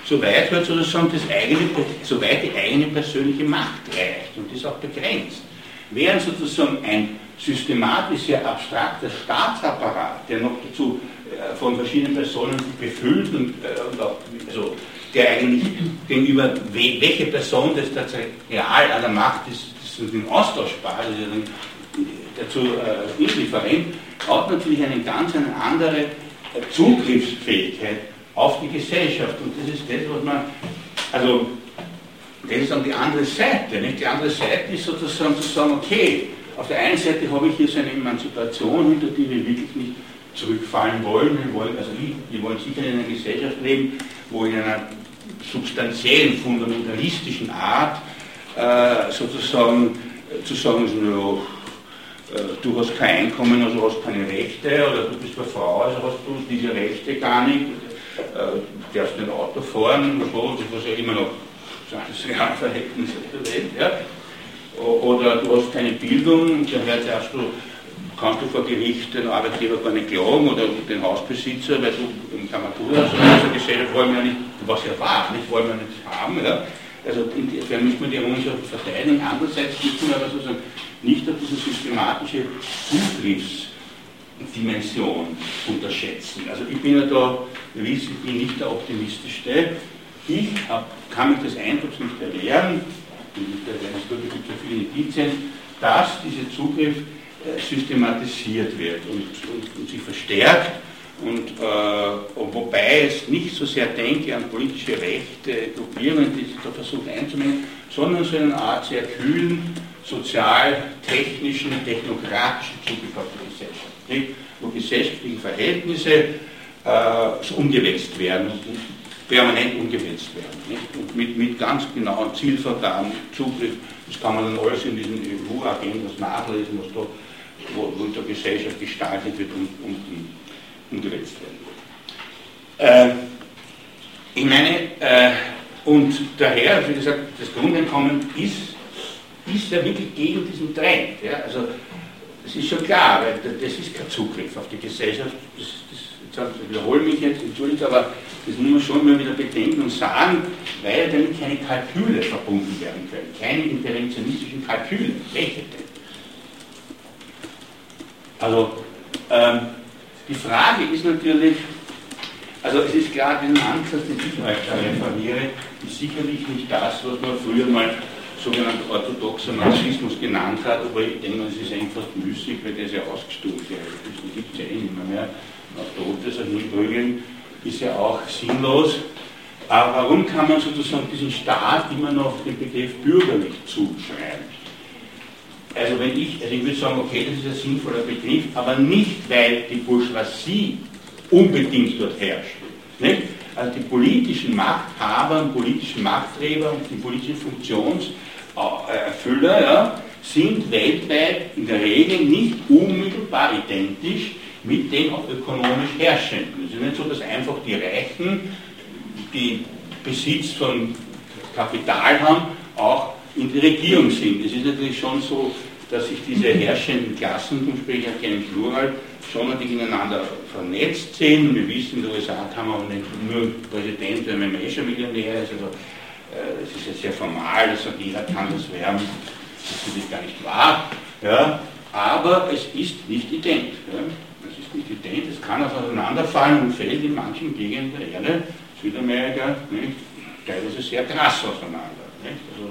so weit halt sozusagen das eigene, soweit die eigene persönliche Macht reicht und ist auch begrenzt. Während sozusagen ein systematisch sehr abstrakter Staatsapparat, der noch dazu äh, von verschiedenen Personen befüllt und, äh, und auch, also, der eigentlich gegenüber we welche Person das tatsächlich real an der Macht ist, das ist austauschbar, also dazu äh, indifferent, hat natürlich eine ganz eine andere äh, Zugriffsfähigkeit auf die Gesellschaft. Und das ist das, was man, also das ist dann die andere Seite. Nicht? Die andere Seite ist sozusagen zu sagen, okay, auf der einen Seite habe ich hier so eine Emanzipation, hinter die wir wirklich nicht zurückfallen wollen. Wir wollen, also wir wollen sicher in einer Gesellschaft leben, wo in einer substanziellen, fundamentalistischen Art äh, sozusagen äh, zu sagen, so, äh, du hast kein Einkommen, also hast keine Rechte, oder du bist eine Frau, also hast du diese Rechte gar nicht, äh, du darfst nicht Auto fahren, das was ja immer noch 20 Jahre Verhältnisse der Welt, ja. Oder du hast keine Bildung, daher darfst du, kannst du vor Gericht den Arbeitgeber gar nicht klagen oder den Hausbesitzer, weil du im Kamatura, so also Gesellschaft wollen wir ja nicht, was ja war, nicht wollen wir nicht haben, ja. Also insofern müssen wir die Errungenschaft verteidigen. Andererseits müssen wir aber sozusagen nicht auf diese systematische Zugriffsdimension unterschätzen. Also ich bin ja da, ich bin nicht der optimistischste. ich hab, kann mich des Eindrucks nicht erwehren, es gibt ja viele Indizien, dass dieser Zugriff äh, systematisiert wird und, und, und sich verstärkt und äh, wobei es nicht so sehr denke an politische Rechte, Gruppierungen, die sich da versuchen einzunehmen, sondern so eine Art sehr kühlen, sozial-technischen, technokratischen Zugriff auf die Gesellschaft, nicht? wo gesellschaftliche Verhältnisse äh, umgewälzt werden und permanent umgewälzt werden. Nicht? Und mit, mit ganz genauen Zielvergaben, Zugriff, das kann man dann alles in diesen EU-Agendas nachlesen, was da, wo, wo in der Gesellschaft gestaltet wird und, und, und umgewälzt werden. Äh, ich meine, äh, und daher, wie gesagt, das Grundeinkommen ist, ist ja wirklich gegen diesen Trend. Ja? Also, das ist schon klar, weil das ist kein Zugriff auf die Gesellschaft. Das, das, ich wiederhole mich jetzt, entschuldigt, aber das muss man schon mal wieder bedenken und sagen, weil damit keine Kalküle verbunden werden können, keine interventionistischen Kalküle. Welche denn? Also, ähm, die Frage ist natürlich, also es ist klar, diesen Ansatz, den ich heute referiere, ist sicherlich nicht das, was man früher mal sogenannter orthodoxer Marxismus genannt hat, aber ich denke, es ist einfach müßig, weil der ist ja ausgestuft. Ja. Das gibt es ja eh nicht mehr. mehr. Auf Totes hinprügeln ist ja auch sinnlos. Aber warum kann man sozusagen diesen Staat immer noch den Begriff bürgerlich zuschreiben? Also wenn ich, also ich würde sagen, okay, das ist ein sinnvoller Begriff, aber nicht, weil die Bourgeoisie unbedingt dort herrscht. Nicht? Also die politischen Machthaber und politischen Machtträger und die politischen Funktionserfüller ja, sind weltweit in der Regel nicht unmittelbar identisch mit den ökonomisch Herrschenden. Es ist nicht so, dass einfach die Reichen, die Besitz von Kapital haben, auch in der Regierung sind. Es ist natürlich schon so, dass sich diese herrschenden Klassen, zum spreche ich keinen Plural, schon natürlich ineinander vernetzt sind. Wir wissen, in den USA kann man auch nicht nur Präsident, wenn man eh schon Millionär ist. Also, äh, es ist ja sehr formal, dass jeder kann das werden. Das ist natürlich gar nicht wahr. Ja, aber es ist nicht ident. Ja. Es ist nicht ident, es kann auch auseinanderfallen und fällt in manchen Gegenden der Erde, Südamerika, nicht, teilweise sehr krass auseinander. Nicht? Also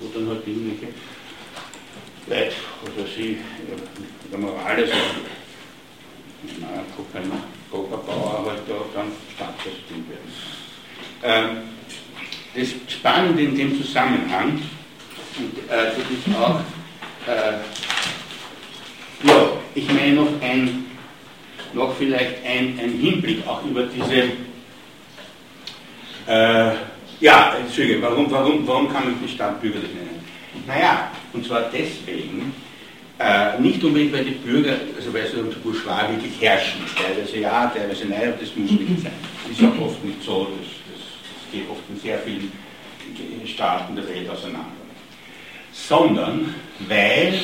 wo dann halt irgendwelche Leute, was weiß ich, der Moral ist, naja, Coca-Bauer halt da dann Stadtpräsident werden. Ähm, das Spannende in dem Zusammenhang, und äh, das ist auch, äh, ja, ich meine noch ein, noch vielleicht ein, ein Hinblick auch über diese äh, ja, Entschuldige, warum, warum, warum kann man die Stadt bürgerlich nennen? Naja, und zwar deswegen, äh, nicht unbedingt, weil die Bürger, also weil sie unter Bourgeois wirklich herrschen, teilweise ja, teilweise nein, aber das muss nicht sein. Das ist auch oft nicht so, das geht oft in sehr vielen Staaten der Welt auseinander. Sondern weil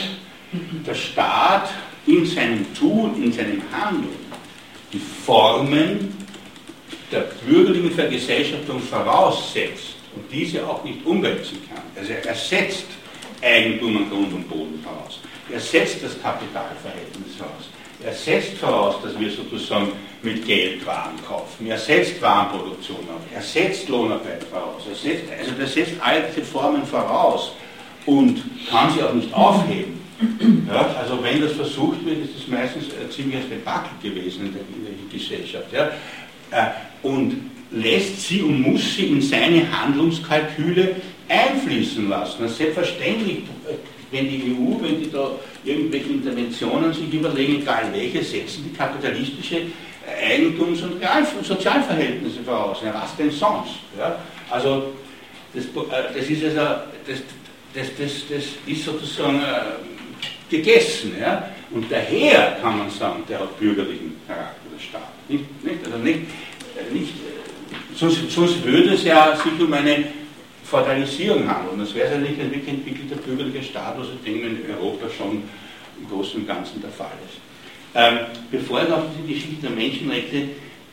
der Staat in seinem Tun, in seinem Handeln die Formen der bürgerlichen Vergesellschaftung voraussetzt und diese auch nicht umwälzen kann. Also er setzt Eigentum an Grund und Boden voraus. Er setzt das Kapitalverhältnis voraus. Er setzt voraus, dass wir sozusagen mit Geld Waren kaufen. Er setzt Warenproduktion auf. Er setzt Lohnarbeit voraus. Er setzt, also er setzt all diese Formen voraus und kann sie auch nicht aufheben. Ja, also wenn das versucht wird, ist es meistens ein ziemliches Debakel gewesen in der, in der Gesellschaft. Ja. Äh, und lässt sie und muss sie in seine Handlungskalküle einfließen lassen. Das selbstverständlich, wenn die EU, wenn die da irgendwelche Interventionen sich überlegen, egal welche, setzen die kapitalistische Eigentums- und Sozialverhältnisse voraus. Ja, was denn sonst? Ja? Also das, äh, das, ist also, das, das, das, das ist sozusagen äh, gegessen. Ja? Und daher kann man sagen, der hat bürgerlichen Charakter, der Staat. Nicht, nicht, also nicht, äh, nicht, äh, sonst, sonst würde es ja sich um eine Feudalisierung handeln. Das wäre nicht ein wirklich entwickelter bürgerlicher Staat, was ich denke, in Europa schon im Großen und Ganzen der Fall ist. Ähm, bevor ich auf die Geschichte der Menschenrechte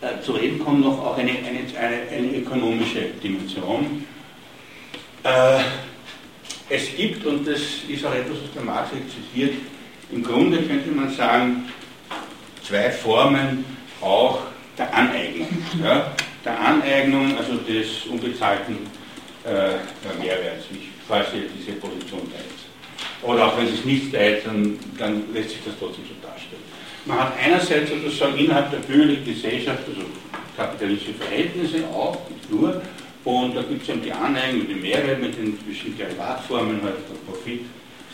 äh, zu reden komme, noch auch eine, eine, eine, eine ökonomische Dimension. Äh, es gibt, und das ist auch etwas, was der Marx zitiert, im Grunde könnte man sagen, zwei Formen auch der Aneignung. Ja? der Aneignung, also des unbezahlten äh, Mehrwerts, falls ihr diese Position teilt. Oder auch wenn es nicht teilt, dann, dann lässt sich das trotzdem so darstellen. Man hat einerseits sozusagen innerhalb der bürgerlichen Gesellschaft, also kapitalistische Verhältnisse auch, nicht nur, und da gibt es eben die Aneignung, die Mehrwert mit den bestimmten Derivatformen, halt Profit,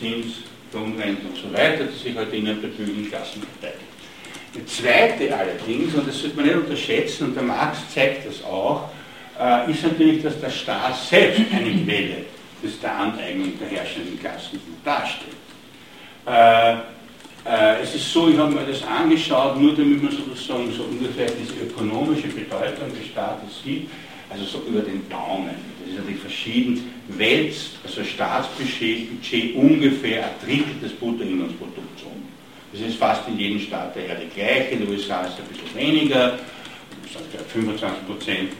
Zins, Lohnrenten und so weiter, die sich halt innerhalb der bürgerlichen Klassen verteidigen. Die zweite allerdings, und das sollte man nicht unterschätzen, und der Marx zeigt das auch, äh, ist natürlich, dass der Staat selbst eine Quelle des der Aneignung der herrschenden Klassen darstellt. Äh, äh, es ist so, ich habe mir das angeschaut, nur damit man sozusagen so ungefähr diese ökonomische Bedeutung des Staates sieht, also so über den Daumen. Das ist natürlich verschieden, wälzt also Staatsbudget Budget ungefähr ein Drittel des Bruttoinlandsprodukts um. Das ist fast in jedem Staat der Erde gleich, in den USA ist es ein bisschen weniger, 25 Prozent,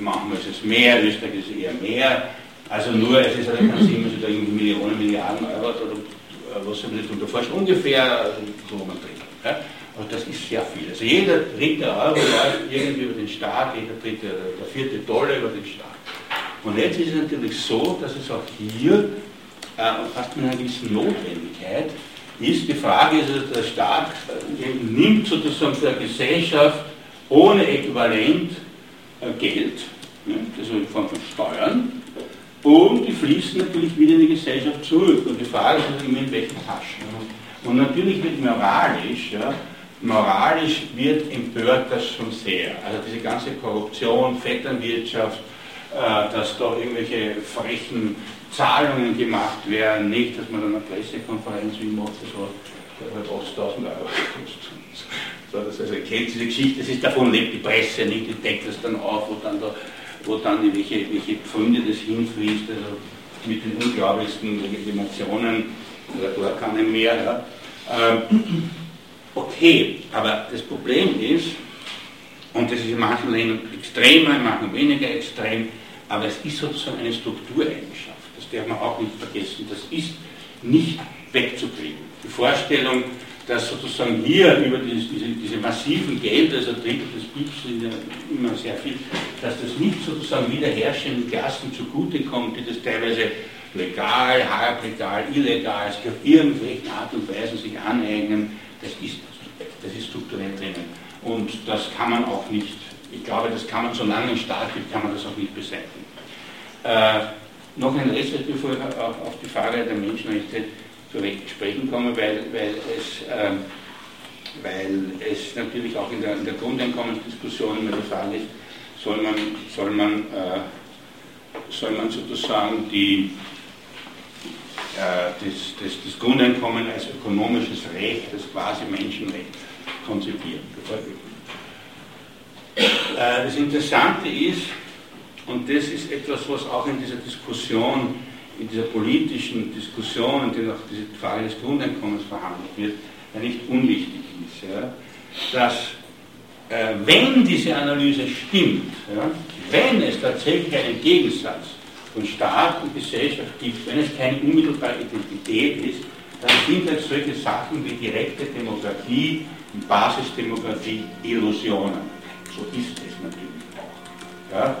manchmal ist es mehr, Österreich ist eher mehr. Also nur, es ist halt kein Sinn, dass da irgendwie Millionen, Milliarden Euro oder äh, was man sich darunter vorstellt, ungefähr so man drin. Ja? Und das ist sehr viel. Also jeder dritte Euro läuft irgendwie über den Staat, jeder dritte, der vierte Dollar über den Staat. Und jetzt ist es natürlich so, dass es auch hier äh, fast mit einer gewissen Notwendigkeit ist. Die Frage ist, dass der Staat äh, nimmt sozusagen der Gesellschaft ohne Äquivalent Geld, ne, also in Form von Steuern, und die fließen natürlich wieder in die Gesellschaft zurück. Und die Frage ist immer in welchen Taschen. Und natürlich wird moralisch, ja, moralisch wird empört das schon sehr. Also diese ganze Korruption, Vetternwirtschaft, äh, dass da irgendwelche frechen Zahlungen gemacht werden, nicht, dass man dann eine Pressekonferenz wie macht, so halt 8000 Euro so, das also, ihr kennt diese Geschichte, das ist, davon lebt die Presse nicht, die deckt das dann auf, wo dann, da, wo dann welche, welche Pfründe das hinfließt, also mit den unglaublichsten Legitimationen, oder dort kann ich mehr. Ja. Ähm, okay, aber das Problem ist, und das ist in manchen Ländern extremer, in manchen weniger extrem, aber es ist sozusagen eine Struktureigenschaft. Das darf man auch nicht vergessen. Das ist nicht wegzukriegen. Die Vorstellung, dass sozusagen hier über diese, diese, diese massiven Gelder, also Drittel des BIPs sind ja immer sehr viel, dass das nicht sozusagen wiederherrschenden Klassen zugutekommt, die das teilweise legal, halblegal, illegal, es auf irgendwelchen Art und Weisen sich aneignen, das ist, das ist strukturell drinnen. Und das kann man auch nicht, ich glaube, das kann man, solange ein Staat gibt, kann man das auch nicht beseitigen. Äh, noch ein letztes, bevor ich auf die Frage der Menschenrechte zu sprechen komme, weil, weil, es, äh, weil es natürlich auch in der, in der Grundeinkommensdiskussion immer die Frage ist, soll man, soll man, äh, soll man sozusagen die, äh, das, das, das Grundeinkommen als ökonomisches Recht, das quasi Menschenrecht konzipieren. Äh, das Interessante ist, und das ist etwas, was auch in dieser Diskussion in dieser politischen Diskussion, in der auch diese Frage des Grundeinkommens verhandelt wird, ja nicht unwichtig ist. Ja, dass äh, wenn diese Analyse stimmt, ja, wenn es tatsächlich einen Gegensatz von Staat und Gesellschaft gibt, wenn es keine unmittelbare Identität ist, dann sind halt solche Sachen wie direkte Demokratie und Basisdemokratie Illusionen. So ist es natürlich auch.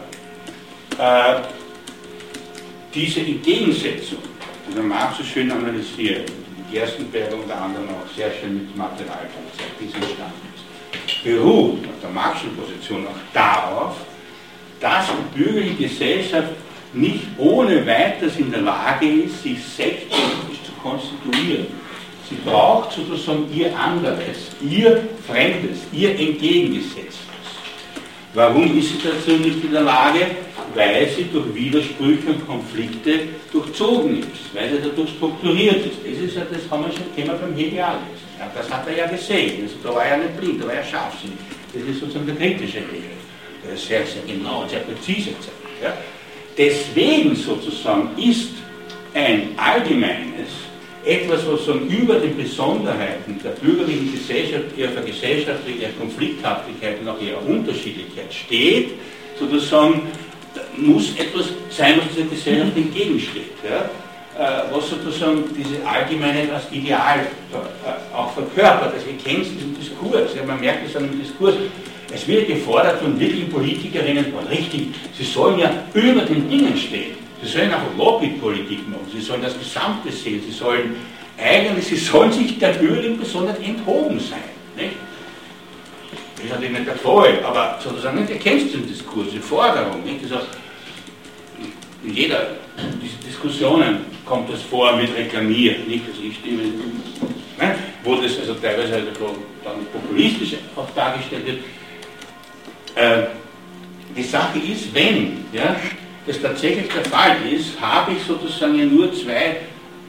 Ja. Äh, diese Entgegensetzung, die der Marx so schön analysiert, die Gerstenberger unter anderem auch sehr schön mit Material wie es entstanden ist, beruht auf der Marxischen Position auch darauf, dass die bürgerliche Gesellschaft nicht ohne weiteres in der Lage ist, sich selbstständig zu konstituieren. Sie braucht sozusagen ihr anderes, ihr Fremdes, ihr Entgegengesetztes. Warum ist sie dazu nicht in der Lage? Weil sie durch Widersprüche und Konflikte durchzogen ist, weil sie dadurch strukturiert ist. Das ist ja das haben wir schon Thema beim Hegel ja, Das hat er ja gesehen. Also, da war er nicht blind, da war er scharfsinnig. Das ist sozusagen der kritische Hegel. Der ist sehr, sehr genau und sehr präzise. Ja. Deswegen sozusagen ist ein allgemeines etwas, was so über den Besonderheiten der bürgerlichen Gesellschaft, ihrer gesellschaftlichen Konflikthaftigkeit und auch ihrer Unterschiedlichkeit steht, sozusagen muss etwas sein, was dieser Gesellschaft entgegensteht. Ja? Äh, was sozusagen diese Allgemeinheit als Ideal äh, auch verkörpert. Also ihr kennt diesen Diskurs, ja, man merkt es an dem Diskurs, Es wird gefordert von wirklichen Politikerinnen, und richtig, sie sollen ja über den Dingen stehen. Sie sollen auch Lobbypolitik machen, sie sollen das Gesamte sehen, sie sollen eigentlich, sie sollen sich der Bürgerin besonders enthoben sein. Nicht? Das ist natürlich nicht der Fall, aber sozusagen, du kennst den Diskurs, die Forderung. Nicht? Also, in jeder Diskussionen kommt das vor mit Reklamieren, nicht? Also ich stimme, ne? wo das also teilweise also dann populistisch auch dargestellt wird. Äh, die Sache ist, wenn ja, das tatsächlich der Fall ist, habe ich sozusagen ja nur zwei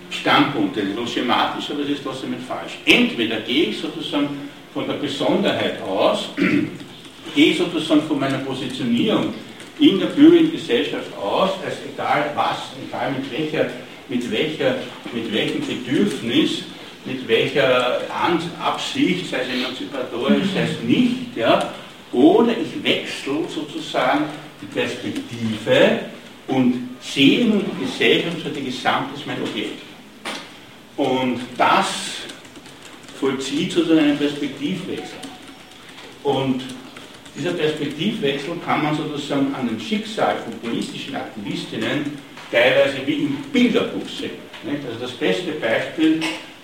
Standpunkte, so schematisch, aber es ist trotzdem nicht falsch. Entweder gehe ich sozusagen von der Besonderheit aus, gehe ich sozusagen von meiner Positionierung in der Bürgergesellschaft aus, als egal was, egal mit welcher, mit welcher, mit welchem Bedürfnis, mit welcher Absicht, sei es emanzipatorisch, sei es nicht, ja, oder ich wechsle sozusagen die Perspektive und sehe nun die Gesellschaft so die Gesamte ist mein Objekt. Und das vollzieht sozusagen einen Perspektivwechsel. Und dieser Perspektivwechsel kann man sozusagen an dem Schicksal von politischen Aktivistinnen teilweise wie im Bilderbuch sehen. Also das beste Beispiel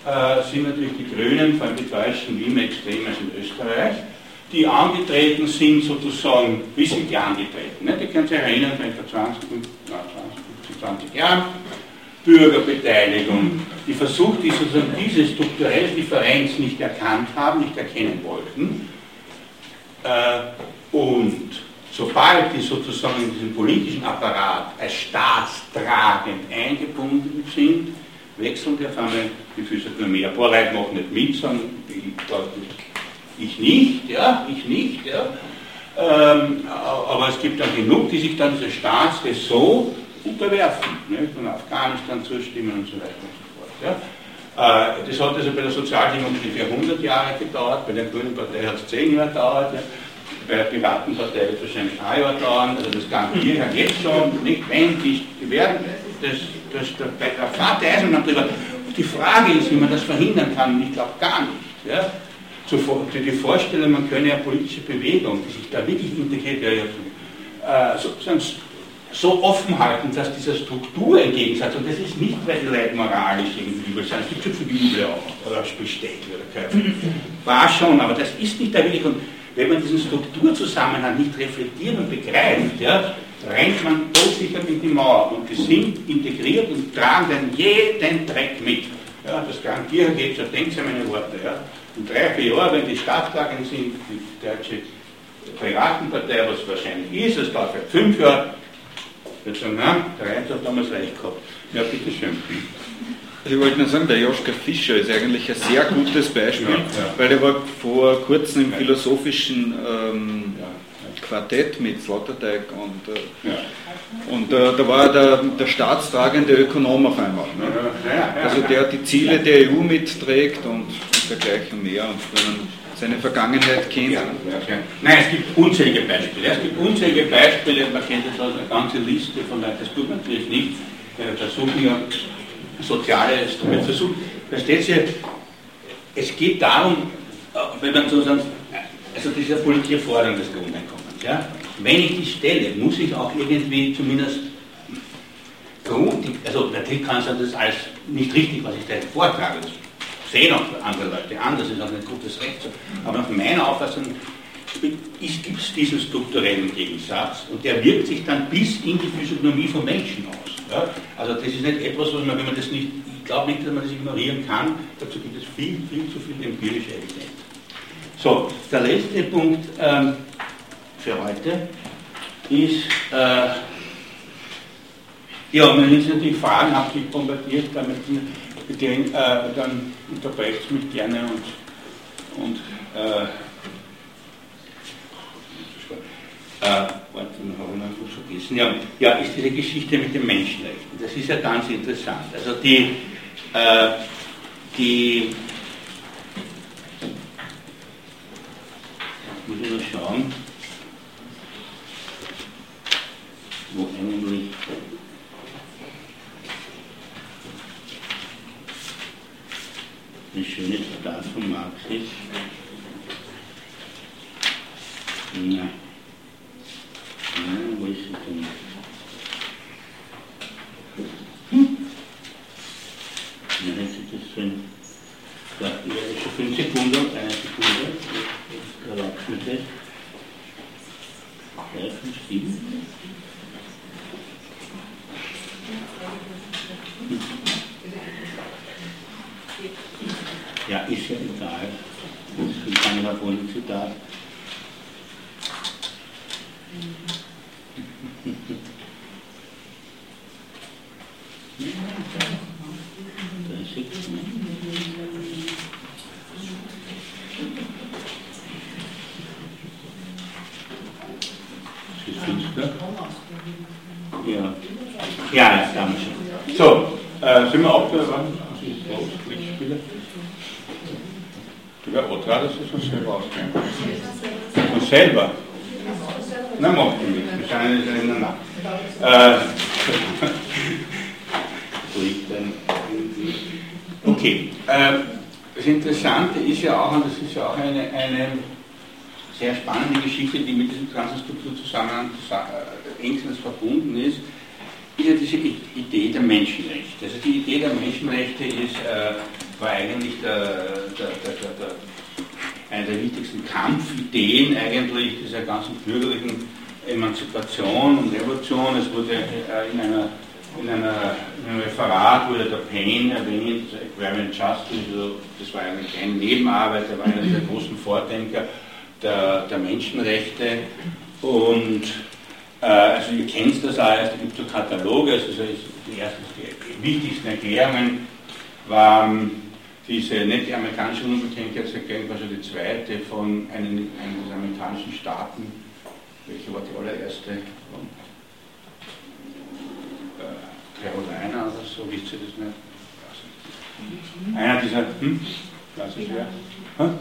äh, sind natürlich die Grünen, vor allem die Deutschen, wie immer extrem als in Österreich, die angetreten sind, sozusagen, wie sind die angetreten? Die können sich erinnern, vor 20, 20, 20 Jahren, Bürgerbeteiligung, die versucht, die sozusagen diese strukturelle Differenz nicht erkannt haben, nicht erkennen wollten. Äh, und sobald die sozusagen in diesen politischen Apparat als staatstragend eingebunden sind, wechseln die auf einmal die Physiognomie. Ein paar Leute machen nicht mit, sagen, ich, ich nicht, ja, ich nicht, ja. Ähm, aber es gibt dann genug, die sich dann dieser so unterwerfen, ne, von Afghanistan zustimmen und so weiter und so fort. Ja. Äh, das hat also bei der Sozialdemokratie ungefähr 100 Jahre gedauert, bei der Grünen Partei hat es 10 Jahre gedauert, ja. bei der Piratenpartei wird es wahrscheinlich ein Jahr dauern, also das kann hier jetzt schon, nicht wenn, die werden, das, das, das, bei der Fahrt der Eisenbahn drüber. Die Frage ist, wie man das verhindern kann, und ich glaube gar nicht. Ja. So, die Vorstellung, man könne eine politische Bewegung, die sich da wirklich integriert, ja, äh, sozusagen so offen halten, dass dieser Struktur entgegensetzt, und das ist nicht, weil die Leute moralisch irgendwie übel sind, es gibt schon viele Übel auch, oder Besteck oder Körper. War schon, aber das ist nicht der Willig. Und wenn man diesen Strukturzusammenhang nicht reflektiert und begreift, ja, rennt man sicher mit die Mauer. Und die sind integriert und tragen dann jeden Dreck mit. Ja, das garantiere geht so, denkt ihr meine Worte. Ja. In drei, vier Jahren, wenn die Stadtlagen sind, die deutsche Piratenpartei, was wahrscheinlich ist, es dauert vielleicht fünf Jahre, wird sagen, na, der Reins hat damals recht gehabt. Ja, bitteschön. Ich wollte nur sagen, der Joschka Fischer ist eigentlich ein sehr gutes Beispiel, ja, ja. weil der war vor kurzem im philosophischen ähm, Quartett mit Sloterdijk und, äh, und äh, da war der, der staatstragende Ökonom auf einmal. Ne? Also der die Ziele der EU mitträgt und, und dergleichen mehr und seine Vergangenheit kennt. Ja, ja, Nein, es gibt unzählige Beispiele. Es gibt unzählige Beispiele, man kennt jetzt also eine ganze Liste von Leuten, das tut man natürlich nicht. Wir versuchen ja soziale Instrumente versuchen. Versteht ihr, es geht darum, äh, wenn man sozusagen, also diese politische Forderung des Grundeinkommens, ja, wenn ich die stelle, muss ich auch irgendwie zumindest Grund, also natürlich kann es das alles nicht richtig, was ich da vortrage, sehen auch andere Leute anders, ist auch ein gutes Recht. Aber nach meiner Auffassung gibt es diesen strukturellen Gegensatz und der wirkt sich dann bis in die Physiognomie von Menschen aus. Ja? Also das ist nicht etwas, was man, wenn man das nicht, ich glaube nicht, dass man das ignorieren kann, dazu gibt es viel, viel zu viel empirische Evidenz. So, der letzte Punkt ähm, für heute ist, äh, ja, wenn ich natürlich Fragen habe, die bombardiert, damit den, äh, dann unterbrecht mich gerne und, und äh, äh, warte, habe ich noch vergessen. Ja, ja, ist diese Geschichte mit den Menschenrechten. Das ist ja ganz interessant. Also die, äh, die muss ich nur schauen, Emanzipation und Revolution. Es wurde äh, in, einer, in, einer, in einem Referat wurde der Payne erwähnt, also Agrarian Justice, also das war eigentlich keine Nebenarbeit, er war einer der großen Vordenker der, der Menschenrechte und äh, also ihr kennt das alles, da gibt es so Kataloge, also die, ersten, die wichtigsten Erklärungen waren diese, nicht die amerikanische Unabhängigkeitserklärung, schon die zweite von einem, einem amerikanischen Staaten, welche war die allererste? Von, äh, Carolina oder so, wisst ihr das nicht? Einer dieser, hm? Was ist wer? Hm?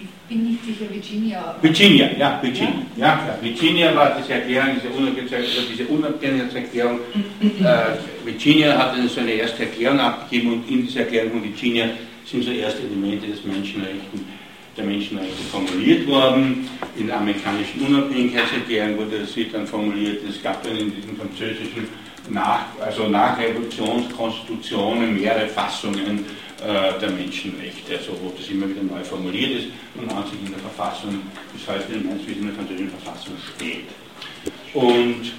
Ich bin nicht sicher, Virginia. Virginia, ja, Virginia. Ja, ja Virginia war diese Erklärung, diese, diese Unabhängigkeitserklärung. äh, Virginia hat so eine erste Erklärung abgegeben und in dieser Erklärung von Virginia sind so erste Elemente des Menschenrechten, der Menschenrechte formuliert worden. In der amerikanischen Unabhängigkeitserklärung wurde das dann formuliert. Es gab dann in diesen französischen nach, also Nachrevolutionskonstitutionen mehrere Fassungen äh, der Menschenrechte, also wo das immer wieder neu formuliert ist und an sich in der Verfassung bis heute in der französischen Verfassung steht. Und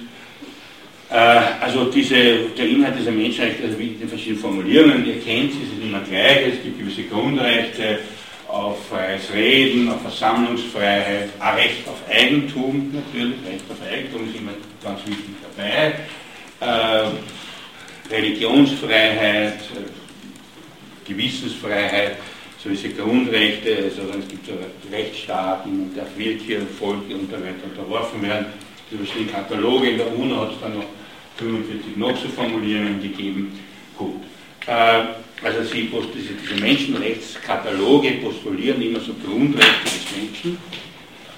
äh, also diese, der Inhalt dieser Menschenrechte, also wie die verschiedenen Formulierungen, ihr kennt sie, sind immer gleich, es gibt gewisse Grundrechte auf freies Reden, auf Versammlungsfreiheit, ein Recht auf Eigentum, natürlich, Recht auf Eigentum ist immer ganz wichtig dabei, äh, Religionsfreiheit, Gewissensfreiheit, so diese Grundrechte, also es gibt so Rechtsstaaten, und darf Willkür, Volk und so weiter unterworfen werden. Die verschiedenen Kataloge in der UNO hat es dann noch 45 noch so Formulierungen gegeben. Gut. Äh, also sie, diese, Menschenrechtskataloge postulieren immer so Grundrechte des Menschen.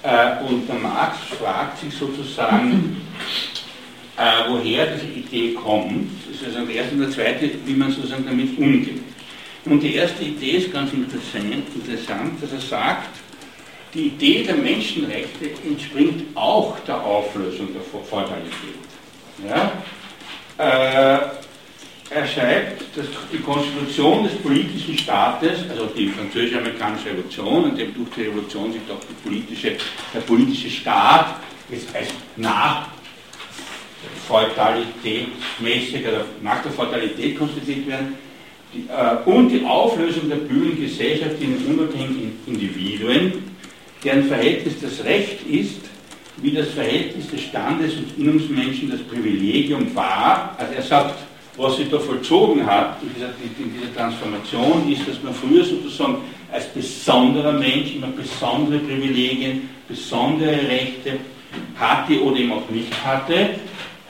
Äh, und der Marx fragt sich sozusagen, äh, woher diese Idee kommt. Das ist also der erste und der zweite, wie man sozusagen damit umgeht. Und die erste Idee ist ganz interessant, interessant dass er sagt, die Idee der Menschenrechte entspringt auch der Auflösung der Feudalität. Ja? Äh, er schreibt, dass die Konstitution des politischen Staates, also die französisch-amerikanische Revolution, und durch die Revolution sich auch politische, der politische Staat als nach feudalitätsmäßig oder nach der Feudalität konstituiert werden, die, äh, und die Auflösung der bürgerlichen Gesellschaft in unabhängigen Individuen, deren Verhältnis das Recht ist, wie das Verhältnis des Standes und Innungsmenschen das Privilegium war. Also er sagt, was sich da vollzogen hat in dieser, in dieser Transformation, ist, dass man früher sozusagen als besonderer Mensch immer besondere Privilegien, besondere Rechte hatte oder eben auch nicht hatte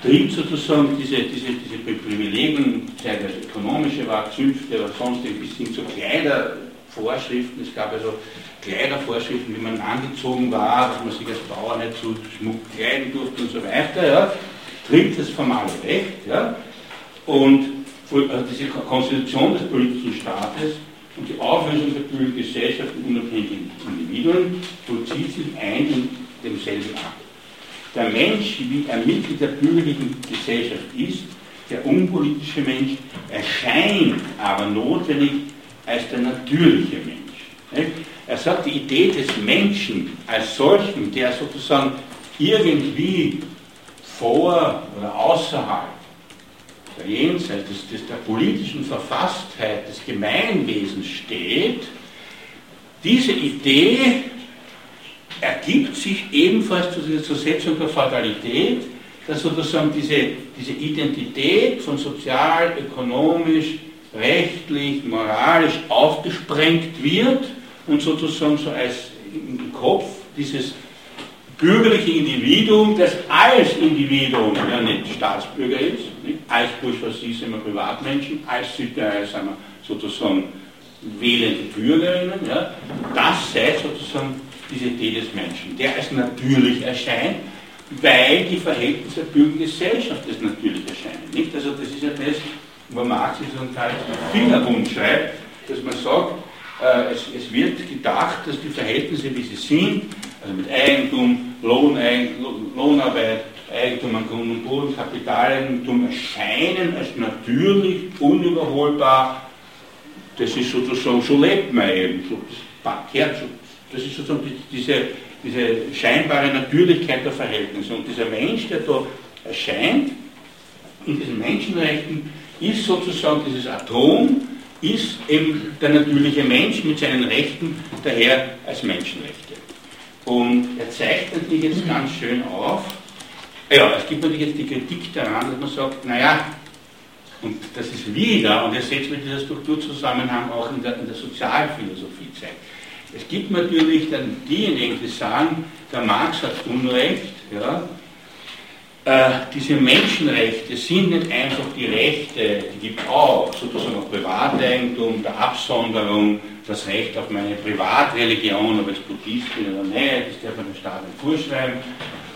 trieb sozusagen diese, diese, diese Privilegien, sei das ökonomische war, Zünfte oder sonst bis hin zu Kleidervorschriften. Es gab also Kleidervorschriften, wie man angezogen war, dass man sich als Bauer nicht zu schmuck kleiden durfte und so weiter. Ja. Trieb das formale Recht. Ja. Und also diese Konstitution des politischen Staates und die Auflösung der bürgerlichen Gesellschaft in unabhängigen Individuen vollzieht sich ein in demselben Akt. Der Mensch, wie er Mitglied der bürgerlichen Gesellschaft ist, der unpolitische Mensch, erscheint aber notwendig als der natürliche Mensch. Er sagt, die Idee des Menschen als solchen, der sozusagen irgendwie vor oder außerhalb Jenseits des, des, der politischen Verfasstheit des Gemeinwesens steht, diese Idee ergibt sich ebenfalls zu dieser Zersetzung der Fatalität, dass sozusagen diese, diese Identität von sozial, ökonomisch, rechtlich, moralisch aufgesprengt wird und sozusagen so als im Kopf dieses bürgerliche Individuum, das als Individuum ja nicht Staatsbürger ist, nicht? als Bourgeoisie sind wir Privatmenschen, als Citoyen sind wir sozusagen wählende Bürgerinnen, ja? das sei sozusagen diese Idee des Menschen, der als natürlich erscheint, weil die Verhältnisse der Bürgergesellschaft als natürlich erscheinen. Nicht? Also das ist ja das, wo Marx in so Teil Fingerhund schreibt, dass man sagt, es, es, wird gedacht, dass die Verhältnisse, wie sie sind, also mit Eigentum, Lohnarbeit, Eigentum an Grund und Boden, Kapitaleigentum erscheinen als natürlich, unüberholbar. Das ist sozusagen, so lebt man eben, so, das, das ist sozusagen diese, diese scheinbare Natürlichkeit der Verhältnisse. Und dieser Mensch, der da erscheint, in diesen Menschenrechten, ist sozusagen dieses Atom, ist eben der natürliche Mensch mit seinen Rechten daher als Menschenrechte. Und er zeigt natürlich jetzt ganz schön auf, ja, es gibt natürlich jetzt die Kritik daran, dass man sagt, naja, und das ist wieder, und ihr seht mit dieser Strukturzusammenhang auch in der, in der Sozialphilosophie zeigt. Es gibt natürlich dann diejenigen, die sagen, der Marx hat Unrecht, ja, äh, diese Menschenrechte sind nicht einfach die Rechte, die gibt auch sozusagen auch Privateigentum, der Absonderung, das Recht auf meine Privatreligion, ob ich Buddhist bin oder nicht, das darf man den Staat nicht vorschreiben,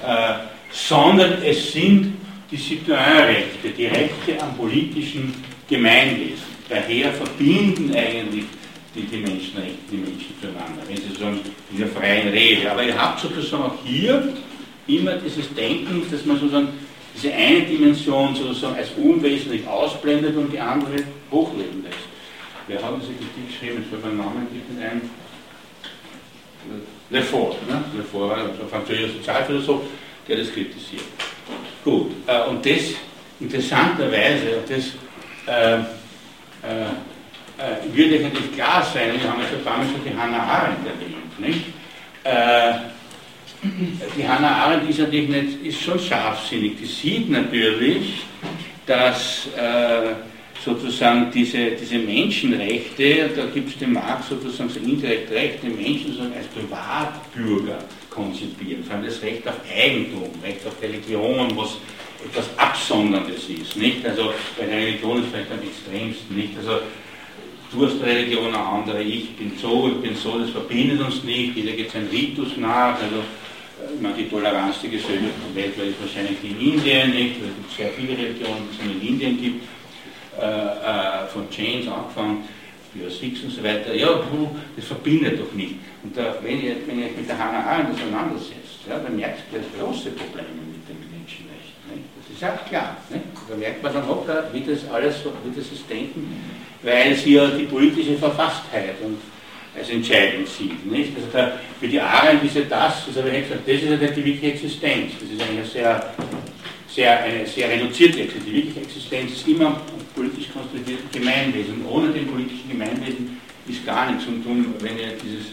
äh, sondern es sind die Citoyenrechte, die Rechte am politischen Gemeinwesen. Daher verbinden eigentlich die, die Menschenrechte die Menschen zueinander, wenn sie sagen, in der freien Rede. Aber ihr habt sozusagen auch hier immer dieses Denken, dass man sozusagen diese eine Dimension sozusagen als unwesentlich ausblendet und die andere hochleben lässt. Wer hat diese Kritik geschrieben? Ich habe meinen Namen nicht ein. Lefort, ne? Lefort war ein französischer Sozialphilosoph, der das kritisiert. Gut, äh, und das interessanterweise, und das äh, äh, äh würde eigentlich klar sein, wir haben ja schon damals schon die Hannah Arendt erwähnt, nicht? Die Hannah Arendt ist natürlich nicht, ist schon scharfsinnig. Die sieht natürlich, dass äh, sozusagen diese, diese Menschenrechte, da gibt es dem Marx sozusagen so indirekt recht, den Menschen sozusagen als Privatbürger konzipieren, vor allem das Recht auf Eigentum, Recht auf Religion, was etwas Absonderndes ist. Nicht? Also bei der Religion ist vielleicht am extremsten nicht. Also du hast Religion, eine andere, ich bin so, ich bin so, das verbindet uns nicht, jeder geht seinem Ritus nach. Also ich meine, die Toleranz der Gesellschaft weltweit wahrscheinlich in Indien nicht, weil es sehr viele Religionen, die es in Indien gibt, äh, äh, von Chains angefangen, für Sikhs und so weiter. Ja, das verbindet doch nicht. Und da, wenn, ihr, wenn ihr mit der Hannah Arendt auseinandersetzt, ja, dann merkt ihr große Probleme mit den Menschenrechten. Nicht? Das ist auch klar. Nicht? Da merkt man dann auch, wie das alles, wie das ist Denken, weil sie ja die politische Verfasstheit und als entscheidend sieht. Nicht? Also da, für die Arendt ist ja das, das ich gesagt, das ist ja die wirkliche Existenz. Das ist eine sehr, sehr, eine sehr reduzierte Existenz. Die wirkliche Existenz ist immer ein politisch konstituiertes Gemeinwesen. Ohne dem politischen Gemeinwesen ist gar nichts. Und darum, wenn ihr dieses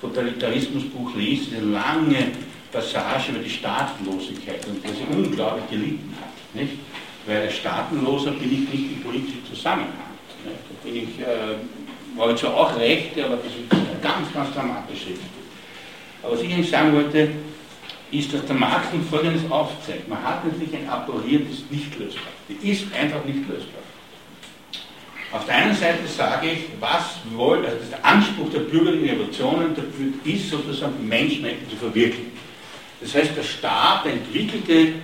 Totalitarismusbuch liest, diese lange Passage über die Staatenlosigkeit und dass sie unglaublich gelitten hat. Nicht? Weil als Staatenloser bin ich nicht im politischen Zusammenhang. Nicht? Da bin ich äh, war jetzt auch recht, aber das ist ganz, ganz dramatisch schrift. Aber was ich eigentlich sagen wollte, ist, dass der Marx uns Folgendes aufzeigt. Man hat natürlich ein Aporieren, das ist nicht lösbar. Die ist einfach nicht lösbar. Auf der einen Seite sage ich, was wohl, also der Anspruch der bürgerlichen Revolutionen ist, sozusagen Menschenrechte zu verwirklichen. Das heißt, der Staat, entwickelte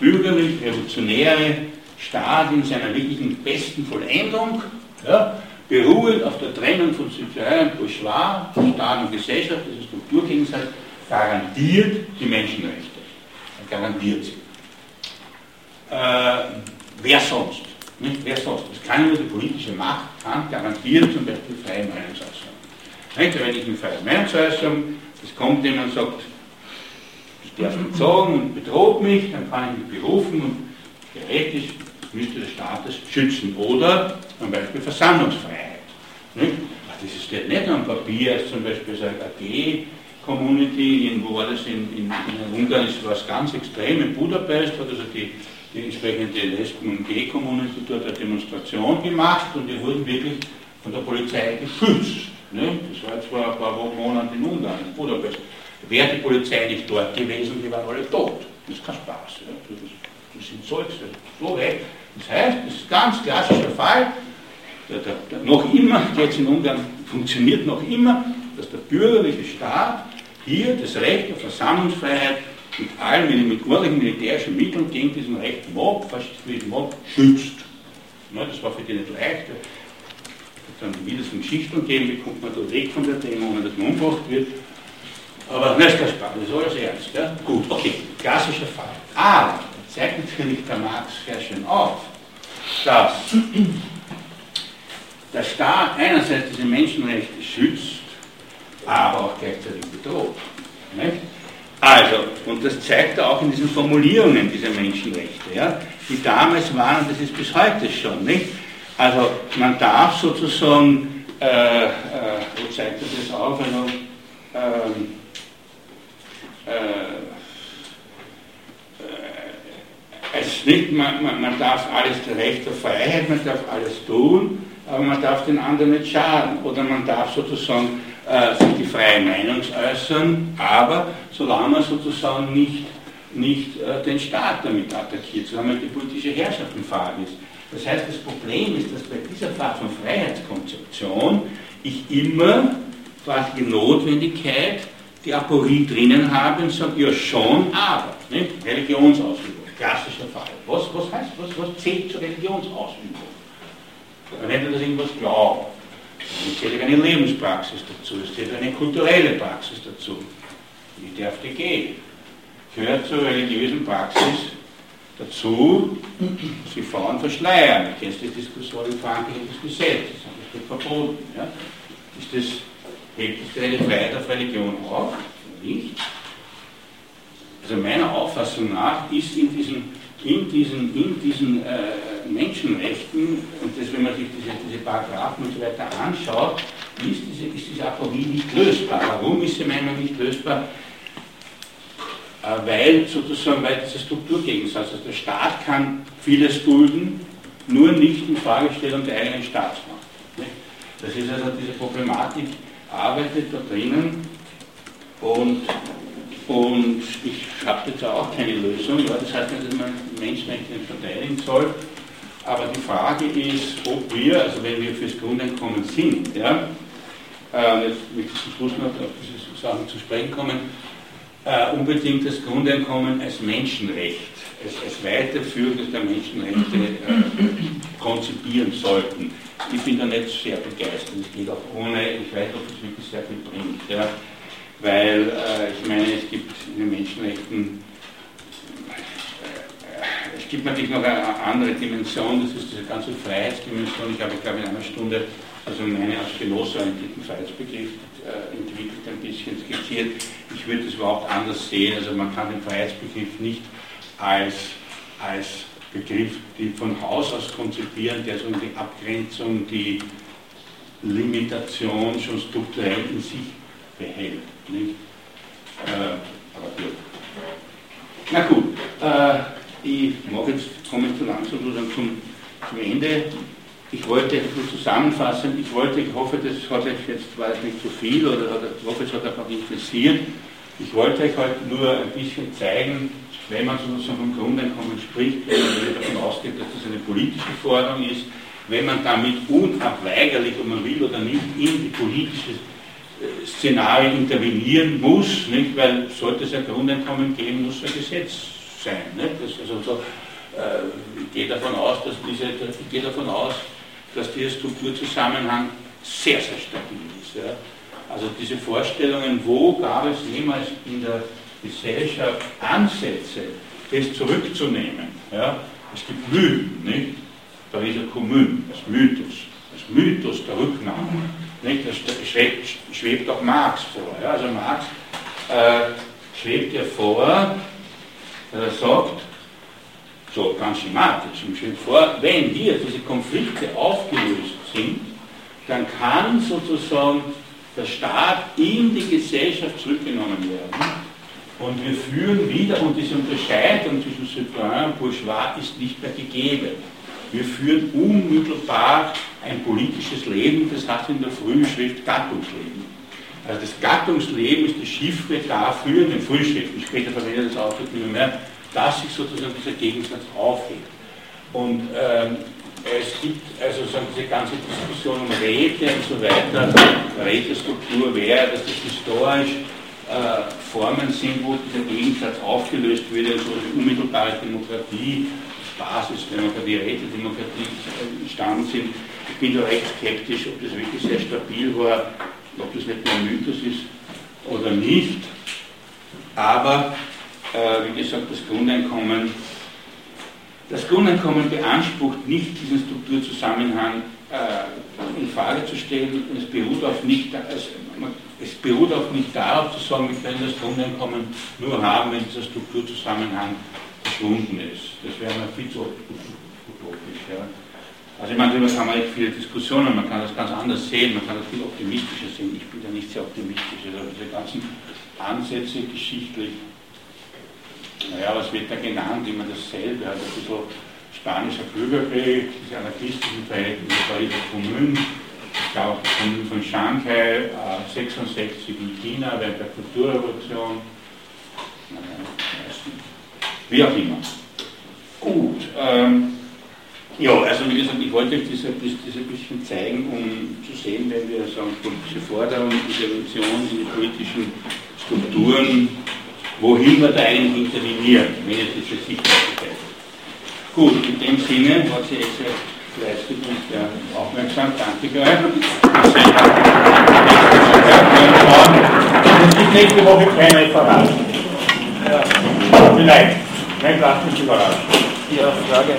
bürgerlich-revolutionäre Staat in seiner wirklichen besten Vollendung, ja, beruhend auf der Trennung von Citoyen und Bourgeois, Staat und Gesellschaft, diese Strukturgegensatz, garantiert die Menschenrechte. Er garantiert sie. Äh, wer sonst? Nicht? Wer sonst? Das kann nur die politische Macht, kann garantieren zum Beispiel freie Meinungsäußerung. Nicht? Wenn ich eine freie Meinungsäußerung, das kommt jemand und sagt, das darf nicht sagen und bedroht mich, dann kann ich mich berufen und theoretisch müsste der Staat das schützen. Oder zum Beispiel Versammlungsfreiheit. Das steht nicht am Papier, als zum Beispiel so eine AG-Community, wo war das in, in, in Ungarn, ist was ganz extrem, in Budapest hat also die, die entsprechende Lesben- und Gay-Community dort eine Demonstration gemacht und die wurden wirklich von der Polizei geschützt. Ne? Das war jetzt vor ein paar Monaten in Ungarn, in Budapest. Wäre die Polizei nicht dort gewesen, die waren alle tot. Das ist kein Spaß. Ja? Das, das sind so, so weg. Das heißt, das ist ein ganz klassischer Fall. Der, der, der, noch immer, jetzt in Ungarn funktioniert noch immer, dass der bürgerliche Staat hier das Recht auf Versammlungsfreiheit mit allen mit ordentlichen militärischen Mitteln gegen diesen rechten Mob, faschistischen Mob, schützt. Ja, das war für die nicht leicht. Dann wieder so Geschichten geben, wie kommt man da weg von der Demo, ohne dass man umgebracht wird. Aber das ist kein Spaß, das ist alles ernst. Ja? Gut, okay, klassischer Fall. Aber zeigt natürlich der Marx sehr schön auf, dass der Staat einerseits diese Menschenrechte schützt, aber auch gleichzeitig bedroht. Nicht? Also, und das zeigt er auch in diesen Formulierungen dieser Menschenrechte, ja, die damals waren, das ist bis heute schon, nicht? Also, man darf sozusagen, äh, äh, wo zeigt er das auf? Also, ähm, äh, es nicht, man, man, man darf alles der Recht auf Freiheit, man darf alles tun, aber man darf den anderen nicht schaden. Oder man darf sozusagen äh, sich die freie Meinung äußern, aber solange man sozusagen nicht, nicht äh, den Staat damit attackiert, solange die politische Herrschaft in Frage ist. Das heißt, das Problem ist, dass bei dieser Art von Freiheitskonzeption ich immer quasi die Notwendigkeit, die Aporie drinnen habe und sage, ja schon, aber, nicht? Religionsausübung klassischer Fall. Was, was heißt, was, was zählt zur Religionsausübung? Wenn du das irgendwas glauben, es zählt eine Lebenspraxis dazu, es zählt eine kulturelle Praxis dazu. Wie darf die gehen? Gehört zur religiösen Praxis dazu, sie Frauen verschleiern. Du kennst die Diskussion in Frankreich das Gesetz, das wird verboten. Ja? Ist das, hebt das eine Freiheit auf Religion auf? Nicht. Also meiner Auffassung nach ist in diesen, in diesen, in diesen äh, Menschenrechten, und das, wenn man sich diese, diese Paragraphen und so weiter anschaut, ist diese, ist diese Aporie nicht lösbar. Warum ist sie meiner nicht lösbar? Äh, weil sozusagen, weil dieser Strukturgegensatz, also der Staat kann vieles dulden, nur nicht in Fragestellung der eigenen Staatsmacht. Das ist also diese Problematik, arbeitet da drinnen und und ich habe jetzt auch keine Lösung, ja, das heißt nicht, dass man Menschenrechte verteidigen soll, aber die Frage ist, ob wir, also wenn wir fürs Grundeinkommen sind, ja, äh, jetzt möchte ich zum Schluss noch auf diese Sachen zu sprechen kommen, äh, unbedingt das Grundeinkommen als Menschenrecht, als, als Weiterführen der Menschenrechte äh, konzipieren sollten. Ich bin da nicht sehr begeistert, es geht auch ohne, ich weiß, ob es wirklich sehr viel bringt. Ja weil äh, ich meine, es gibt in den Menschenrechten, äh, es gibt natürlich noch eine andere Dimension, das ist diese ganze Freiheitsdimension. Ich habe, glaube in einer Stunde also meine als Genosse orientierten Freiheitsbegriff äh, entwickelt, ein bisschen skizziert. Ich würde es überhaupt anders sehen. Also man kann den Freiheitsbegriff nicht als, als Begriff die von Haus aus konzipieren, der so die Abgrenzung, die Limitation schon strukturell in sich behält. Nicht? Äh, aber gut. Na gut, äh, ich mache jetzt, komme jetzt so langsam sozusagen zum, zum Ende. Ich wollte nur zusammenfassen, ich wollte, ich hoffe, das hat euch jetzt, es nicht zu viel oder hat, ich hoffe, es hat euch auch interessiert. Ich wollte euch heute nur ein bisschen zeigen, wenn man sozusagen vom Grundeinkommen spricht, wenn man davon ausgeht, dass das eine politische Forderung ist, wenn man damit unabweigerlich, ob man will oder nicht, in die politische Szenarien intervenieren muss, nicht? weil sollte es ein Grundeinkommen geben, muss ein Gesetz sein. Nicht? Das also so, äh, ich gehe davon aus, dass diese, ich gehe davon aus, dass dieser Strukturzusammenhang sehr, sehr stabil ist. Ja. Also diese Vorstellungen, wo gab es jemals in der Gesellschaft Ansätze, das zurückzunehmen. Ja. Es gibt Mythen, nicht? Pariser Kommune, das Mythos, das Mythos der Rücknahme. Nicht? Das schwebt, schwebt auch Marx vor. Ja. Also Marx äh, schwebt ja vor, er sagt, so ganz schematisch, ihm schwebt vor, wenn hier diese Konflikte aufgelöst sind, dann kann sozusagen der Staat in die Gesellschaft zurückgenommen werden. Und wir führen wieder, und diese Unterscheidung zwischen Citoyen und Bourgeois ist nicht mehr gegeben. Wir führen unmittelbar ein politisches Leben, das heißt in der Frühschrift Gattungsleben. Also das Gattungsleben ist die Chiffre dafür, in den Frühschriften, später verwendet das Ausdruck nicht mehr, dass sich sozusagen dieser Gegensatz aufhebt. Und ähm, es gibt also sagen, diese ganze Diskussion um Räte und so weiter, Rätestruktur wäre, dass das historisch äh, Formen sind, wo dieser Gegensatz aufgelöst wird, also unmittelbare Demokratie, Basisdemokratie, Rätedemokratie entstanden sind. Ich bin da recht skeptisch, ob das wirklich sehr stabil war, ob das nicht ein Mythos ist oder nicht. Aber, äh, wie gesagt, das Grundeinkommen das Grundeinkommen beansprucht nicht, diesen Strukturzusammenhang äh, in Frage zu stellen. Es beruht, auf nicht, also, es beruht auch nicht darauf zu sagen, wir können das Grundeinkommen nur haben, wenn dieser Strukturzusammenhang verschwunden ist. Das wäre mal viel zu utopisch. Ja. Also ich meine, darüber kann man echt viele Diskussionen, man kann das ganz anders sehen, man kann das viel optimistischer sehen. Ich bin da nicht sehr optimistisch. Also diese ganzen Ansätze geschichtlich naja, was wird da genannt? Immer dasselbe, also ein bisschen spanischer Bürgerkrieg, diese anarchistischen Verhältnisse Pariser Kommune, ich glaube Kommune von Shanghai, äh, 66 in China während der Kulturrevolution, wie auch immer. Gut, ähm, ja, also wie gesagt, ich wollte euch das ein bisschen zeigen, um zu sehen, wenn wir sagen, politische Forderungen, Intervention in die politischen Strukturen wohin wir da eigentlich intervenieren, wenn es diese Sichtbarkeit. Gut, in dem Sinne hat sie jetzt fleißig und sehr aufmerksam. Danke euch. Es gibt nächste Woche kein Referat. Ja. Vielleicht. Vielleicht lasst uns überraschen. Ja, Frage.